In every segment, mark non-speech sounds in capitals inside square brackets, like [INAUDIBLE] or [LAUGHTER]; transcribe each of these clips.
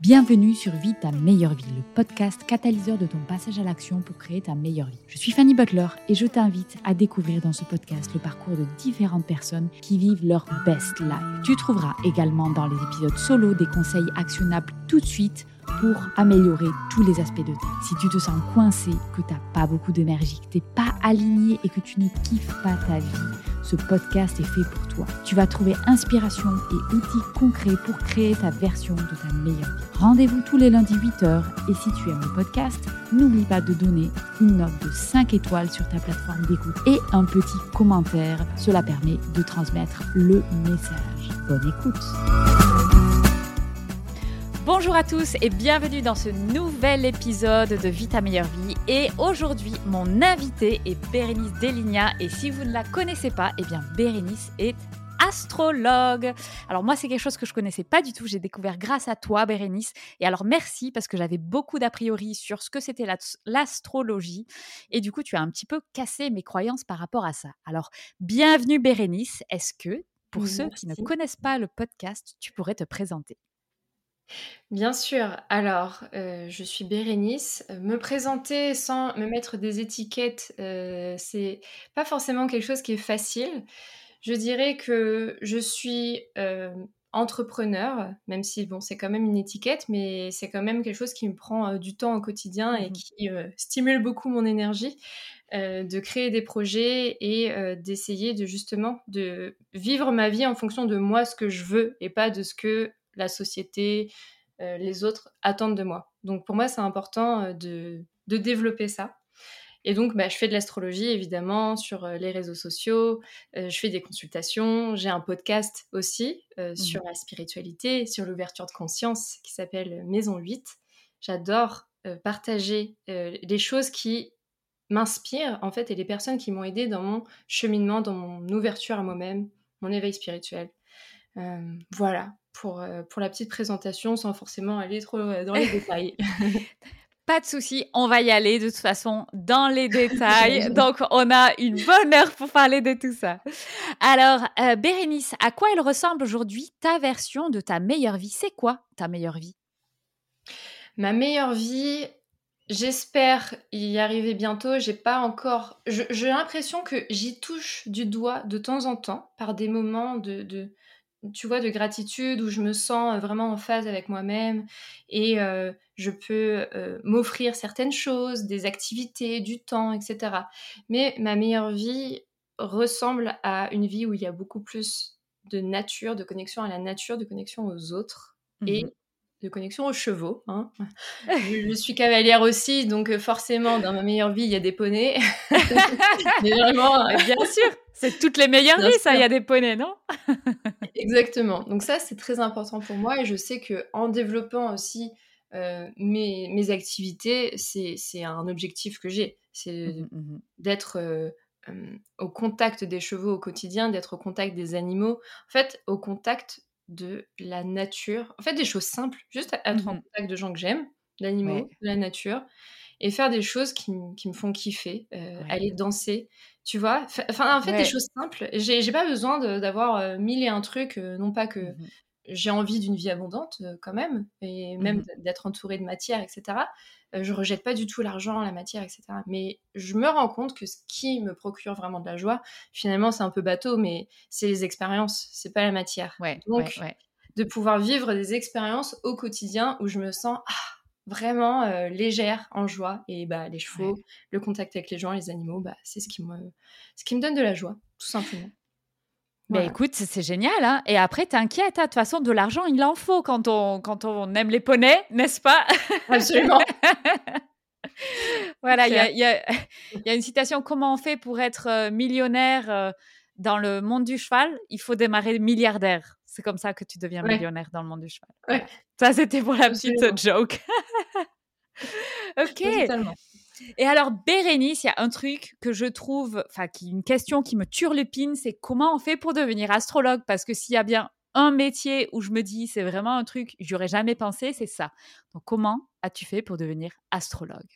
Bienvenue sur Vie ta meilleure vie, le podcast catalyseur de ton passage à l'action pour créer ta meilleure vie. Je suis Fanny Butler et je t'invite à découvrir dans ce podcast le parcours de différentes personnes qui vivent leur best life. Tu trouveras également dans les épisodes solo des conseils actionnables tout de suite pour améliorer tous les aspects de ta. Si tu te sens coincé, que tu n'as pas beaucoup d'énergie, que tu n'es pas aligné et que tu ne kiffes pas ta vie, ce podcast est fait pour toi. Tu vas trouver inspiration et outils concrets pour créer ta version de ta meilleure vie. Rendez-vous tous les lundis 8h et si tu aimes le podcast, n'oublie pas de donner une note de 5 étoiles sur ta plateforme d'écoute et un petit commentaire. Cela permet de transmettre le message. Bonne écoute. Bonjour à tous et bienvenue dans ce nouvel épisode de Vita meilleure vie. Et aujourd'hui, mon invité est Bérénice Deligna. Et si vous ne la connaissez pas, eh bien Bérénice est astrologue. Alors moi, c'est quelque chose que je connaissais pas du tout. J'ai découvert grâce à toi, Bérénice. Et alors merci parce que j'avais beaucoup d'a priori sur ce que c'était l'astrologie. Et du coup, tu as un petit peu cassé mes croyances par rapport à ça. Alors, bienvenue Bérénice. Est-ce que, pour ceux qui ne connaissent pas le podcast, tu pourrais te présenter? Bien sûr. Alors, euh, je suis Bérénice. Me présenter sans me mettre des étiquettes, euh, c'est pas forcément quelque chose qui est facile. Je dirais que je suis, euh, entrepreneur, même si bon, c'est quand même une étiquette, mais c'est quand même quelque chose qui me prend, du temps au quotidien et mmh qui, stimule beaucoup mon énergie, de créer des projets et d'essayer de justement de vivre ma vie en fonction de moi, ce que je veux et pas de ce que la société, euh, les autres attendent de moi. Donc pour moi, c'est important euh, de, développer ça. Et donc, bah, je fais de l'astrologie, évidemment, sur euh, les réseaux sociaux. je fais des consultations. J'ai un podcast aussi mmh sur la spiritualité, sur l'ouverture de conscience, qui s'appelle Maison 8. J'adore partager les choses qui m'inspirent, en fait, et les personnes qui m'ont aidé dans mon cheminement, dans mon ouverture à moi-même, mon éveil spirituel. voilà, pour, euh, pour la petite présentation sans forcément aller trop euh, dans les [LAUGHS] détails. Pas de souci, on va y aller de toute façon dans les [LAUGHS] détails. Donc, on a une bonne heure pour parler de tout ça. Alors, euh, Bérénice, à quoi elle ressemble aujourd'hui ta version de ta meilleure vie? C'est quoi ta meilleure vie? Ma meilleure vie, j'espère y arriver bientôt. J'ai pas encore. J'ai l'impression que j'y touche du doigt de temps en temps par des moments de, de tu vois, de gratitude où je me sens vraiment en phase avec moi-même et je peux m'offrir certaines choses, des activités, du temps, etc. Mais ma meilleure vie ressemble à une vie où il y a beaucoup plus de nature, de connexion à la nature, de connexion aux autres et mmh de connexion aux chevaux. Hein. [LAUGHS] je, suis cavalière aussi, donc forcément, dans ma meilleure vie, il y a des poneys. [LAUGHS] Mais vraiment, bien sûr, c'est toutes les meilleures vies, ça, il y a des poneys, non? [LAUGHS] Exactement. Donc ça, c'est très important pour moi et je sais que en développant aussi euh, mes, mes, activités, c'est un objectif que j'ai. C'est mmh mmh d'être euh, au contact des chevaux au quotidien, d'être au contact des animaux. En fait, au contact de la nature. En fait, des choses simples, juste être en mmh contact de gens que j'aime, d'animaux, de la nature, et faire des choses qui, me font kiffer, euh, aller danser, tu vois? Enfin, en fait, des choses simples. J'ai pas besoin d'avoir mille et un trucs, non pas que. Mmh j'ai envie d'une vie abondante quand même, et même Mmh d'être entourée de matière, etc. je rejette pas du tout l'argent, la matière, etc. Mais je me rends compte que ce qui me procure vraiment de la joie, finalement, c'est un peu bateau, mais c'est les expériences, c'est pas la matière. Ouais, Donc, ouais, ouais. de pouvoir vivre des expériences au quotidien où je me sens ah, vraiment légère, en joie. Et bah, les chevaux, le contact avec les gens, les animaux, bah, c'est ce qui, me, ce qui me donne de la joie, tout simplement. Mais Voilà. écoute, c'est génial. Hein et après, t'inquiète, hein, de toute façon, de l'argent, il en faut quand on, quand on aime les poneys, n'est-ce pas? Absolument. [LAUGHS] Voilà, il y a, y a- il y a une citation comment on fait pour être euh, millionnaire euh, dans le monde du cheval? Il faut démarrer milliardaire. C'est comme ça que tu deviens Ouais. millionnaire dans le monde du cheval. Ouais. Ça, c'était pour la petite joke. [LAUGHS] ok. Totalement. Et alors, Bérénice, il y a un truc que je trouve, enfin, une question qui me turlupine, c'est comment on fait pour devenir astrologue? Parce que s'il y a bien un métier où je me dis, c'est vraiment un truc, j'aurais jamais pensé, c'est ça. Donc, comment as-tu fait pour devenir astrologue?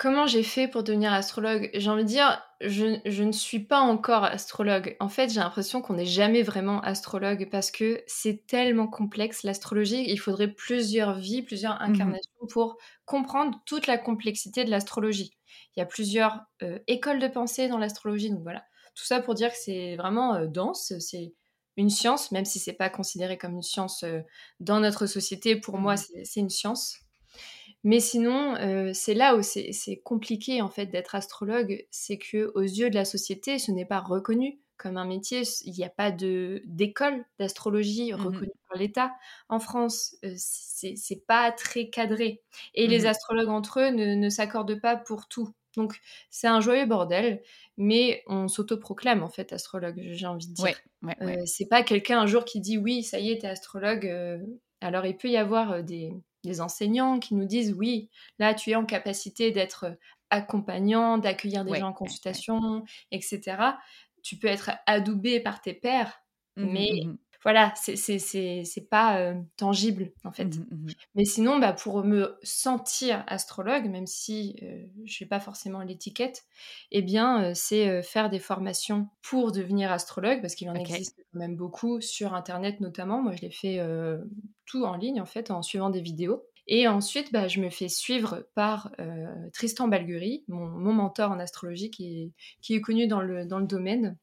Comment j'ai fait pour devenir astrologue? J'ai envie de dire, je, je ne suis pas encore astrologue. En fait, j'ai l'impression qu'on n'est jamais vraiment astrologue parce que c'est tellement complexe l'astrologie. Il faudrait plusieurs vies, plusieurs incarnations pour comprendre toute la complexité de l'astrologie. Il y a plusieurs euh, écoles de pensée dans l'astrologie, donc voilà. Tout ça pour dire que c'est vraiment euh, dense, c'est une science, même si c'est pas considéré comme une science euh, dans notre société. Pour moi, c'est c'est une science. Mais sinon, euh, c'est là où c'est compliqué en fait d'être astrologue, c'est que aux yeux de la société, ce n'est pas reconnu comme un métier. Il n'y a pas de d'école d'astrologie Mhm. reconnue par l'État en France. Euh, c'est pas très cadré. Et les Mhm. astrologues entre eux ne, ne s'accordent pas pour tout. Donc c'est un joyeux bordel, mais on s'autoproclame en fait astrologue. J'ai envie de dire. Ouais, ouais, ouais. Euh, c'est pas quelqu'un un jour qui dit oui, ça y est, t'es astrologue. euh. alors il peut y avoir euh, des, des enseignants qui nous disent oui, là tu es en capacité d'être euh, accompagnant, d'accueillir des Ouais, gens en ouais, ouais. consultation, etc. Tu peux être adoubé par tes pairs, Mhm, mais mhm, voilà, c'est c'est- c'est- c'est pas euh, tangible en fait. mhm, mhm. Mais sinon, bah, pour me sentir astrologue, même si euh, je n'ai pas forcément l'étiquette, eh bien, euh, c'est faire des formations pour devenir astrologue, parce qu'il en existe quand même beaucoup sur Internet notamment. Moi, je l'ai fait tout en ligne, en fait, en suivant des vidéos. Et ensuite, bah, je me fais suivre par Tristan Balguerie, mon, mon mentor en astrologie, qui est, qui est connu dans le, dans le domaine.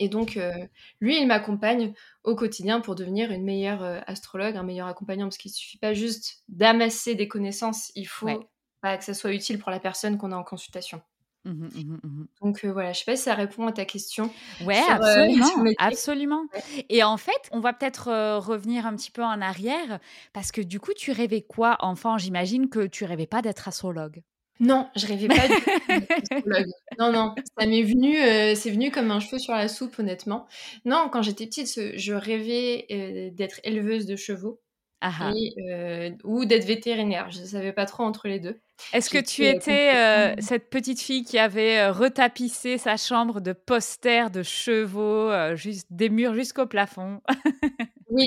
Et donc, euh, lui, il m'accompagne au quotidien pour devenir une meilleure euh, astrologue, un meilleur accompagnant, parce qu'il ne suffit pas juste d'amasser des connaissances, il faut Ouais. bah, que ça soit utile pour la personne qu'on a en consultation. Mhm, mhm, mhm. Donc euh, voilà, je ne sais pas si ça répond à ta question. Ouais, sur, euh, absolument, absolument. Et en fait, on va peut-être euh, revenir un petit peu en arrière, parce que du coup, tu rêvais quoi, enfant? J'imagine que tu rêvais pas d'être astrologue. Non, je rêvais pas du. [LAUGHS] Non, non, ça m'est venu, euh, c'est venu comme un cheveu sur la soupe, honnêtement. Non, quand j'étais petite, je rêvais euh, d'être éleveuse de chevaux Ah ah. et, euh, ou d'être vétérinaire. Je ne savais pas trop entre les deux. Est-ce que tu étais euh, cette petite fille qui avait retapissé sa chambre de posters de chevaux, euh, juste des murs jusqu'au plafond? [LAUGHS] Oui,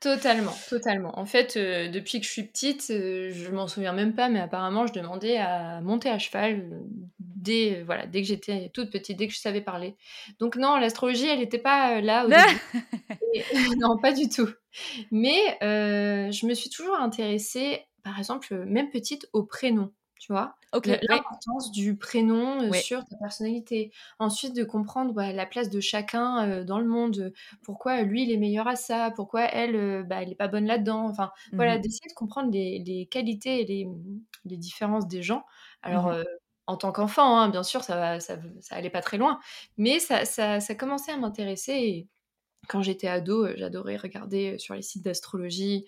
totalement, totalement. En fait, euh, depuis que je suis petite, euh, je m'en souviens même pas, mais apparemment, je demandais à monter à cheval euh, dès, euh, voilà, dès que j'étais toute petite, dès que je savais parler. Donc non, l'astrologie, elle n'était pas là au début. [LAUGHS] Et- [LAUGHS] non, pas du tout. Mais je me suis toujours intéressée, par exemple, même petite, au prénom, tu vois? Ouais. L'importance du prénom euh, Ouais. sur ta personnalité. Ensuite, de comprendre bah, la place de chacun euh, dans le monde. Pourquoi lui, il est meilleur à ça? Pourquoi elle, euh, bah, elle n'est pas bonne là-dedans? Enfin, voilà, Mhm. d'essayer de comprendre les, les qualités et les, les différences des gens. Alors, Mhm. euh, en tant qu'enfant, hein, bien sûr, ça, ça, ça allait pas très loin. Mais ça, ça, ça commençait à m'intéresser. Et quand j'étais ado, j'adorais regarder sur les sites d'astrologie,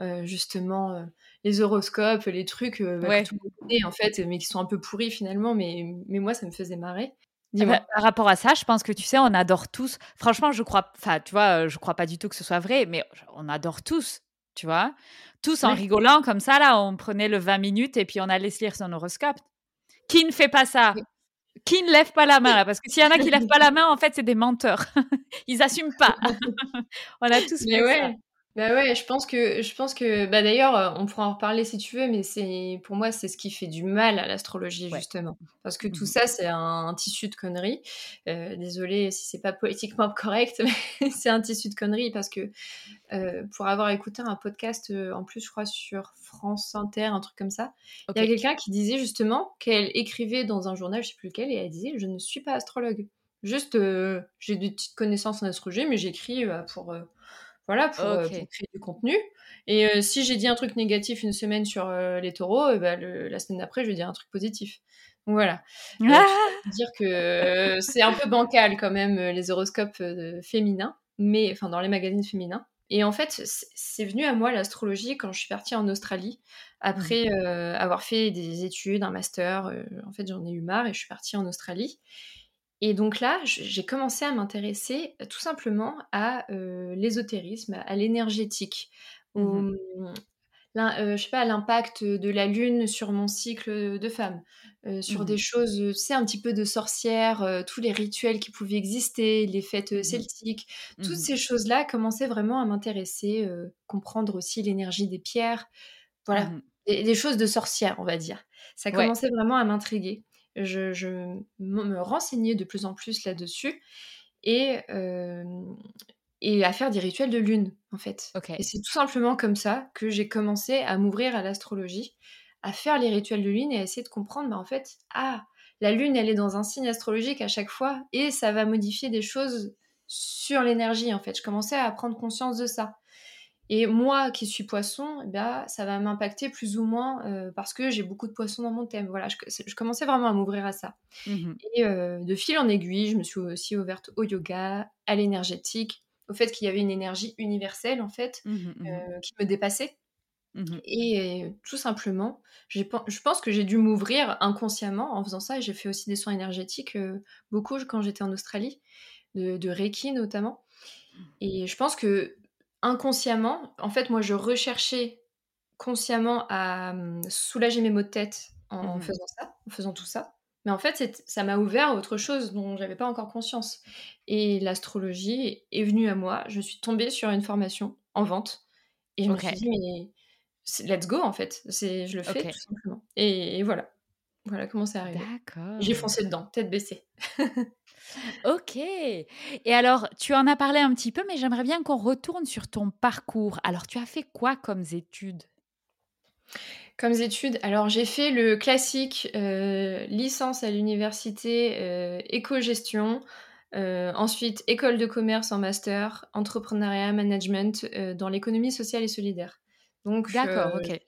euh, justement, euh, les horoscopes, les trucs euh, bah, Ouais. que tout le monde connaît, en fait, mais qui sont un peu pourris finalement. Mais, mais moi, ça me faisait marrer. Ah bah, par rapport à ça, je pense que tu sais, on adore tous. Franchement, je crois, enfin, tu vois, je crois pas du tout que ce soit vrai, mais on adore tous, tu vois, tous en Ouais. rigolant comme ça. Là, on prenait le 20 minutes et puis on allait se lire son horoscope. Qui ne fait pas ça? Qui ne lève pas la main là? Parce que s'il y en a qui lèvent pas la [LAUGHS] main, en fait, c'est des menteurs. [LAUGHS] Ils assument pas. [LAUGHS] on a tous Mais fait ouais. ça. Bah ouais, je pense que, je pense que, bah d'ailleurs, euh, on pourra en reparler si tu veux, mais c'est, pour moi, c'est ce qui fait du mal à l'astrologie Ouais. justement, parce que tout Mmh ça, c'est un, un tissu de conneries. Euh, désolée si c'est pas politiquement [LAUGHS] correct, mais c'est un tissu de conneries parce que euh, pour avoir écouté un podcast, euh, en plus, je crois sur France Inter, un truc comme ça, il y a quelqu'un qui disait justement qu'elle écrivait dans un journal, je sais plus lequel, et elle disait, je ne suis pas astrologue. Juste, j'ai des petites connaissances en astrologie, mais j'écris pour voilà, pour, euh, pour OK. créer du contenu. Et euh, si j'ai dit un truc négatif une semaine sur euh, les taureaux, euh, bah, le- la semaine d'après, je vais dire un truc positif. Donc voilà. Euh, Ah! [LAUGHS] pour dire que euh, c'est un peu bancal quand même, euh, les horoscopes euh, féminins, mais enfin dans les magazines féminins. Et en fait, c'est c'est venu à moi l'astrologie quand je suis partie en Australie, après euh, avoir fait des études, un master. euh, en fait, j'en ai eu marre et je suis partie en Australie. Et donc là, j'ai commencé à m'intéresser euh, tout simplement à euh, l'ésotérisme, à l'énergétique, Mmh euh, je sais pas, à l'impact de la lune sur mon cycle de femme, euh, sur Mmh des choses, euh, tu sais, un petit peu de sorcière, tous les rituels qui pouvaient exister, les fêtes Mmh mh. celtiques, toutes Mmh ces choses-là commençaient vraiment à m'intéresser, comprendre aussi l'énergie des pierres, voilà, Mmh des, des choses de sorcière, on va dire. Ça Ouais. commençait vraiment à m'intriguer. Je, me renseignais de plus en plus là-dessus et, euh, et à faire des rituels de lune, en fait. OK. Et c'est tout simplement comme ça que j'ai commencé à m'ouvrir à l'astrologie, à faire les rituels de lune et à essayer de comprendre, bah, en fait, ah, la lune, elle est dans un signe astrologique à chaque fois et ça va modifier des choses sur l'énergie, en fait. Je commençais à prendre conscience de ça. Et moi qui suis poisson, eh ça va m'impacter plus ou moins euh, parce que j'ai beaucoup de poissons dans mon thème. Voilà, je, je commençais vraiment à m'ouvrir à ça. Mmh Et euh, de fil en aiguille, je me suis aussi ouverte au yoga, à l'énergétique, au fait qu'il y avait une énergie universelle en fait Mmh mh. euh, qui me dépassait. Mmh Et tout simplement, je pense que j'ai dû m'ouvrir inconsciemment en faisant ça. J'ai fait aussi des soins énergétiques beaucoup quand j'étais en Australie, de, de Reiki notamment. Et je pense que inconsciemment, en fait, moi, je recherchais consciemment à hum, soulager mes maux de tête en Mmh faisant ça, en faisant tout ça. Mais en fait, ça m'a ouvert à autre chose dont j'avais pas encore conscience. Et l'astrologie est venue à moi. Je suis tombée sur une formation en vente et je me suis dit, mais let's go en fait. C'est, je le fais tout simplement. Et, et voilà. Voilà comment c'est arrivé. J'ai D'accord. foncé dedans, tête baissée. OK et alors tu en as parlé un petit peu, mais j'aimerais bien qu'on retourne sur ton parcours. Alors tu as fait quoi comme études? Comme études, alors j'ai fait le classique, heu, licence à l'université, heu, éco-gestion, heu, ensuite école de commerce en master, entrepreneuriat, management, dans l'économie sociale et solidaire. Donc D'accord, OK.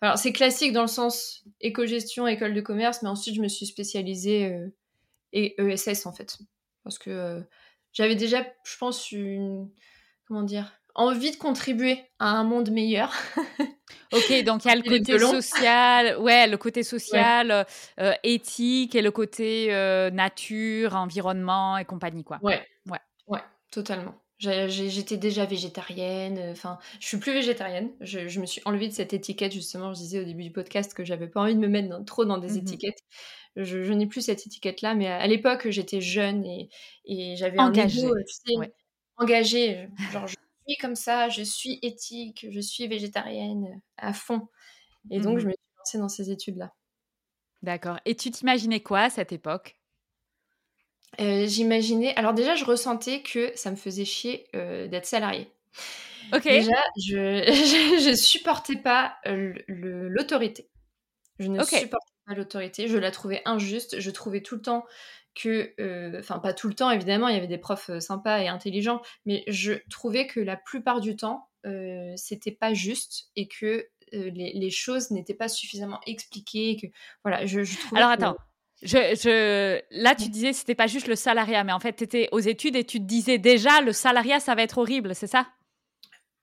alors c'est classique dans le sens éco-gestion, école de commerce, mais ensuite je me suis spécialisée, heu, et ESS en fait. Parce que, heu, j'avais déjà, je pense, une comment dire? Envie de contribuer à un monde meilleur. [LAUGHS] OK, donc il y a le côté social ouais, le côté social, heu, éthique et le côté, nature, environnement et compagnie, quoi. Ouais, Ouais. ouais, totalement. J'étais déjà végétarienne, heu, enfin, je suis plus végétarienne. Je je me suis enlevée de cette étiquette justement, je disais au début du podcast que j'avais pas envie de me mettre dans trop dans des Mmh mh. étiquettes. Je je n'ai plus cette étiquette-là, mais à à l'époque, j'étais jeune et et j'avais un ego, sais, Ouais. engagé, heu, genre je suis comme ça, je suis éthique, je suis végétarienne, à fond et Mmh donc je me suis lancée dans ces études-là. D'accord et tu t'imaginais quoi à cette époque? Heu, j'imaginais alors déjà, je ressentais que ça me faisait chier, heu, d'être salariée. OK. Déjà, je je [LAUGHS] je supportais pas, le l'autorité. Je ne OK. supportais pas l'autorité, je la trouvais injuste. Je trouvais tout le temps que, enfin pas tout le temps évidemment, il y avait des profs, sympas et intelligents, mais je trouvais que la plupart du temps, c'était pas juste et que, les les choses n'étaient pas suffisamment expliquées, que voilà, je je Alors que attends, je je là, tu disais c'était pas juste le salariat, mais en fait, tu étais aux études et tu te disais déjà: «Le salariat, ça va être horrible», c'est ça?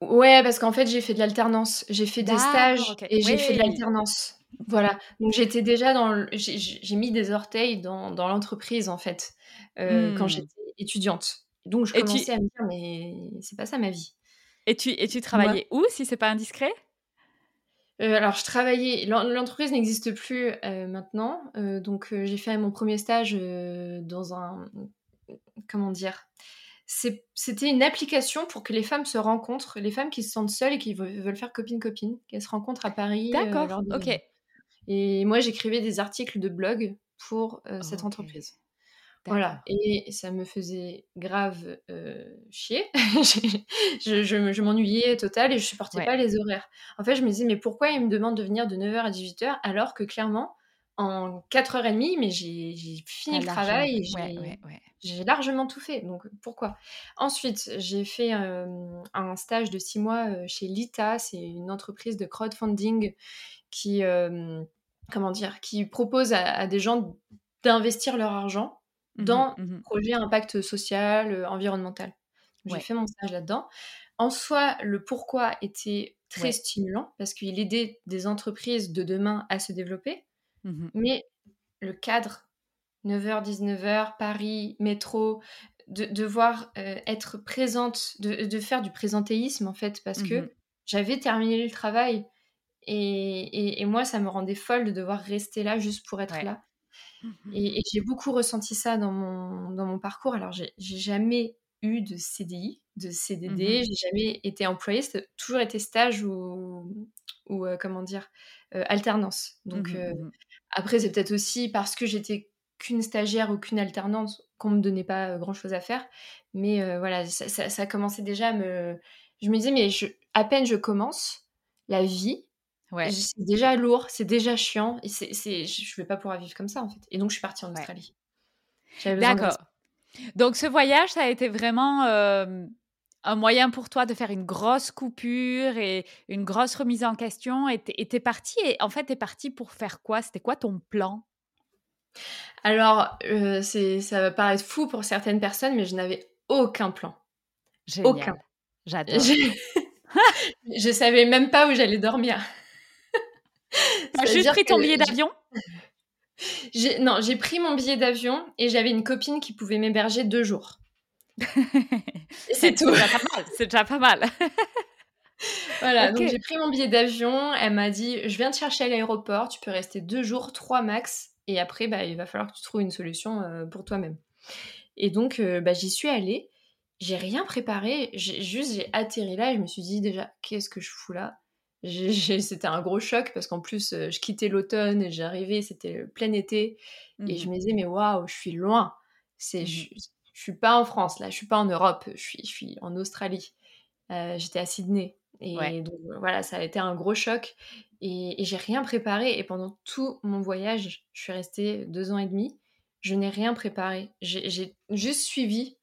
Ouais, parce qu'en fait, j'ai fait de l'alternance. J'ai fait des stages et j'ai fait de l'alternance. Voilà, donc j'étais déjà dans le j'ai mis des orteils dans dans l'entreprise, en fait, heu, quand Mmh j'étais étudiante. Donc je et tu commençais à me dire: «Mais c'est pas ça ma vie». et tu et tu travaillais où, si c'est pas indiscret? Heu, alors je travaillais l'en l'entreprise n'existe plus, heu, maintenant, heu, donc j'ai fait mon 1er stage, dans un comment dire? c'était une application pour que les femmes se rencontrent, les femmes qui se sentent seules et qui veulent faire copine-copine, qu'elles se rencontrent à Paris. D'accord, ok. Et moi, j'écrivais des articles de blog pour cette entreprise. Voilà, et ça me faisait grave chier. [LAUGHS] je, je, m'ennuyais total et je supportais pas les horaires. En fait, je me disais, mais pourquoi ils me demandent de venir de 9h à 18h alors que clairement, en 4h30, mais j'ai fini le travail et j'ai largement tout fait. Donc pourquoi? Ensuite, j'ai fait un stage de 6 mois chez Lita, c'est une entreprise de crowdfunding qui, comment dire, qui propose à des gens d'investir leur argent dans mmh projet impact social, environnemental. J'ai fait mon stage là-dedans. En soi, le pourquoi était très stimulant parce qu'il aidait des entreprises de demain à se développer. Mmh Mais le cadre, 9h, 19h, Paris, métro, de devoir être présente, de, faire du présentéisme en fait, parce que j'avais terminé le travail et, et, moi, ça me rendait folle de devoir rester là juste pour être là. Mmh et, j'ai beaucoup ressenti ça dans mon, dans mon parcours. Alors, j'ai jamais eu de CDI, de CDD, mmh j'ai jamais été employée, c'est toujours été stage ou, ou euh, comment dire, euh, alternance. Donc, mmh euh, après, c'est peut-être aussi parce que j'étais qu'une stagiaire ou qu'une alternante qu'on me donnait pas grand chose à faire. Mais voilà, ça, ça, commençait déjà à me. Je me disais, mais je, à peine je commence, la vie, Ouais. C'est déjà lourd, c'est déjà chiant. Et c'est, c'est, je vais pas pouvoir vivre comme ça, en fait. Et donc, je suis partie en Australie. D'accord. Donc, ce voyage, ça a été vraiment un moyen pour toi de faire une grosse coupure et une grosse remise en question. Et t'es, partie, et en fait, t'es partie pour faire quoi? C'était quoi ton plan? Alors, c'est, ça va paraître fou pour certaines personnes, mais je n'avais aucun plan. Génial. Aucun. J'adore. je [LAUGHS] savais même pas où j'allais dormir. [LAUGHS] T'as juste pris ton billet d'avion? [LAUGHS] Non, j'ai pris mon billet d'avion et j'avais une copine qui pouvait m'héberger deux jours. [LAUGHS] c'est tout. C'est déjà pas mal. voilà, donc j'ai pris mon billet d'avion. Elle m'a dit Je viens te chercher à l'aéroport, tu peux rester deux jours, trois max. Et après, bah, il va falloir que tu trouves une solution euh, pour toi-même. Et donc, euh, bah, j'y suis allée. J'ai rien préparé. Juste, j'ai atterri là et je me suis dit déjà, qu'est-ce que je fous là? C'était un gros choc parce qu'en plus, euh, je quittais l'automne et j'arrivais, c'était plein été. Et je mmh. me disais, mais waouh, je suis loin. C'est, mmh. je, je, suis pas en France, là, je suis pas en Europe, je suis, je suis en Australie. Euh, j'étais à Sydney. Et donc, voilà, ça a été un gros choc. Et, et j'ai rien préparé. Et pendant tout mon voyage, je suis restée deux ans et demi. Je n'ai rien préparé. J'ai juste suivi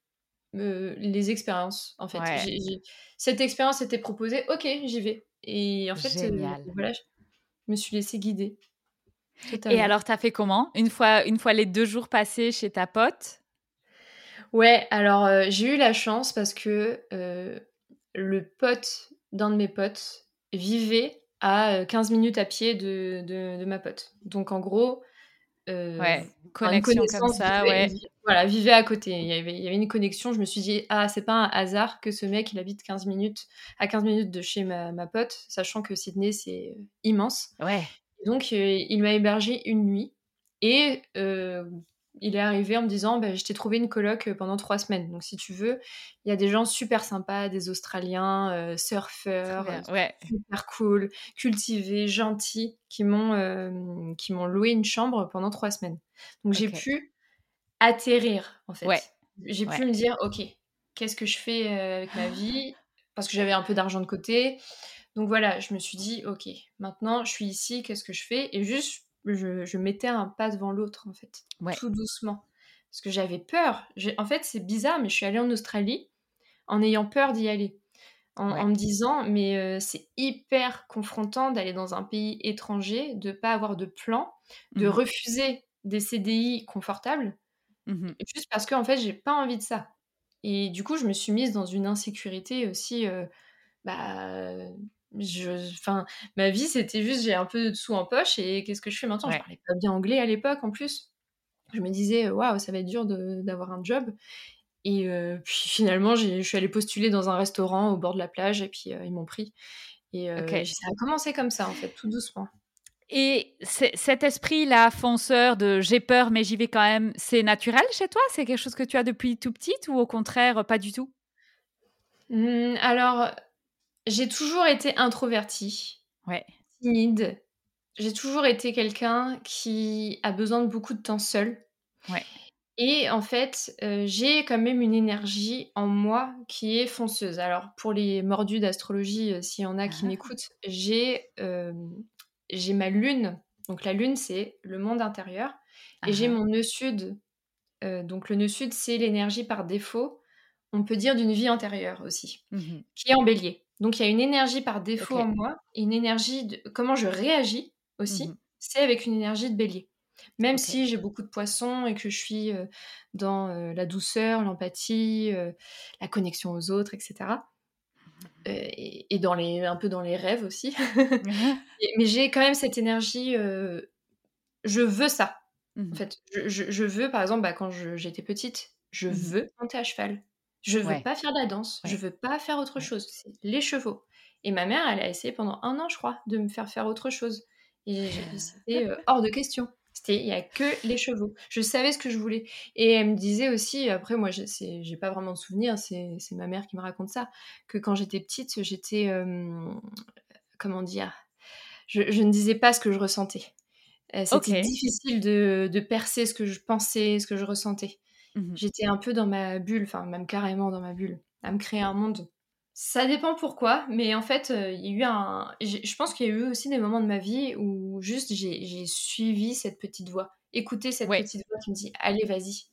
euh, les expériences, en fait. cette expérience était proposée, ok, j'y vais. Et en fait, euh, voilà, je me suis laissée guider. Et alors, t'as fait comment? Une fois, une fois les deux jours passés chez ta pote? Ouais, alors euh, j'ai eu la chance parce que le pote d'un de mes potes vivait à 15 minutes à pied de, de, de ma pote. Donc en gros, euh, ouais, connexion comme ça, ouais. Voilà, vivait à côté. Il y, avait, il y avait une connexion. Je me suis dit, ah, c'est pas un hasard que ce mec, il habite 15 minutes, à 15 minutes de chez ma, ma pote, sachant que Sydney, c'est euh, immense. Ouais. Donc, euh, il m'a hébergé une nuit. Et il est arrivé en me disant bah, Je t'ai trouvé une coloc pendant trois semaines. Donc, si tu veux, il y a des gens super sympas, des Australiens, euh, surfeurs, super cool, cultivés, gentils, qui m'ont qui m'ont loué une chambre pendant trois semaines. Donc, j'ai pu atterrir, en fait. J'ai pu me dire Ok, qu'est-ce que je fais avec ma vie? Parce que j'avais un peu d'argent de côté. Donc, voilà, je me suis dit Ok, maintenant, je suis ici, qu'est-ce que je fais? Et juste je, mettais un pas devant l'autre, en fait, tout doucement. Parce que j'avais peur. En fait, c'est bizarre, mais je suis allée en Australie en ayant peur d'y aller. En, me disant, mais euh, c'est hyper confrontant d'aller dans un pays étranger, de pas avoir de plan, de mmh refuser des CDI confortables, mmh juste parce que en fait, j'ai pas envie de ça. Et du coup, je me suis mise dans une insécurité aussi, euh, bah, enfin, ma vie, c'était juste j'ai un peu de sous en poche et qu'est-ce que je fais maintenant? Je parlais pas bien anglais à l'époque en plus. Je me disais, waouh, ça va être dur d'avoir un job. Et euh, puis finalement, je suis allée postuler dans un restaurant au bord de la plage et puis euh, ils m'ont pris. Et euh, ça a commencé comme ça, en fait, tout doucement. Et cet esprit-là, fonceur de j'ai peur mais j'y vais quand même, c'est naturel chez toi? C'est quelque chose que tu as depuis tout petite ou au contraire pas du tout? Mmh, Alors, j'ai toujours été introvertie, ouais. timide. J'ai toujours été quelqu'un qui a besoin de beaucoup de temps seul. Ouais. Et en fait, euh, j'ai quand même une énergie en moi qui est fonceuse. Alors, pour les mordus d'astrologie, euh, s'il y en a qui ah. m'écoutent, j'ai euh, j'ai ma lune. Donc la lune, c'est le monde intérieur. Et j'ai ah. mon nœud sud. Euh, donc le nœud sud, c'est l'énergie par défaut, on peut dire d'une vie antérieure aussi, mmh qui est en bélier. Donc il y a une énergie par défaut en moi et une énergie de comment je réagis aussi, mmh c'est avec une énergie de bélier. Même si j'ai beaucoup de poissons et que je suis euh, dans euh, la douceur, l'empathie, la connexion aux autres, etc. Euh, et, dans les, un peu dans les rêves aussi. [LAUGHS] [LAUGHS] mais j'ai quand même cette énergie, euh, je veux ça. En mmh fait, je, veux, par exemple, bah, quand j'étais petite, je mmh veux monter à cheval. Je veux pas faire de la danse, je veux pas faire autre chose. C'est les chevaux. Et ma mère, elle a essayé pendant un an, je crois, de me faire faire autre chose. Et c'était euh, hors de question il y a que les chevaux. Je savais ce que je voulais. Et elle me disait aussi, après moi, j'ai pas vraiment de souvenirs, c'est ma mère qui me raconte ça, que quand j'étais petite, j'étais, euh, comment dire, je, ne disais pas ce que je ressentais. Euh, c'était difficile de, percer ce que je pensais, ce que je ressentais. Mmh j'étais un peu dans ma bulle, enfin même carrément dans ma bulle, à me créer un monde ça dépend pourquoi, mais en fait, euh, il y a eu un. Je pense qu'il y a eu aussi des moments de ma vie où juste j'ai suivi cette petite voix, écouter cette petite voix qui me dit Allez, vas-y.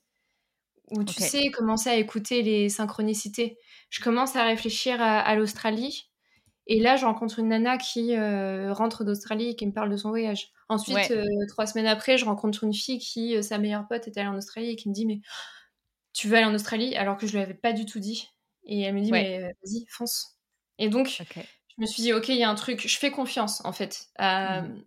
Ou tu sais, commencer à écouter les synchronicités. Je commence à réfléchir à, l'Australie. Et là, je rencontre une nana qui euh, rentre d'Australie et qui me parle de son voyage. Ensuite, euh, trois semaines après, je rencontre une fille qui, sa meilleure pote, est allée en Australie et qui me dit Mais tu veux aller en Australie? Alors que je lui avais pas du tout dit. Et elle me dit, mais euh, vas-y, fonce. Et donc, je me suis dit, ok, il y a un truc, je fais confiance en fait. Mmh.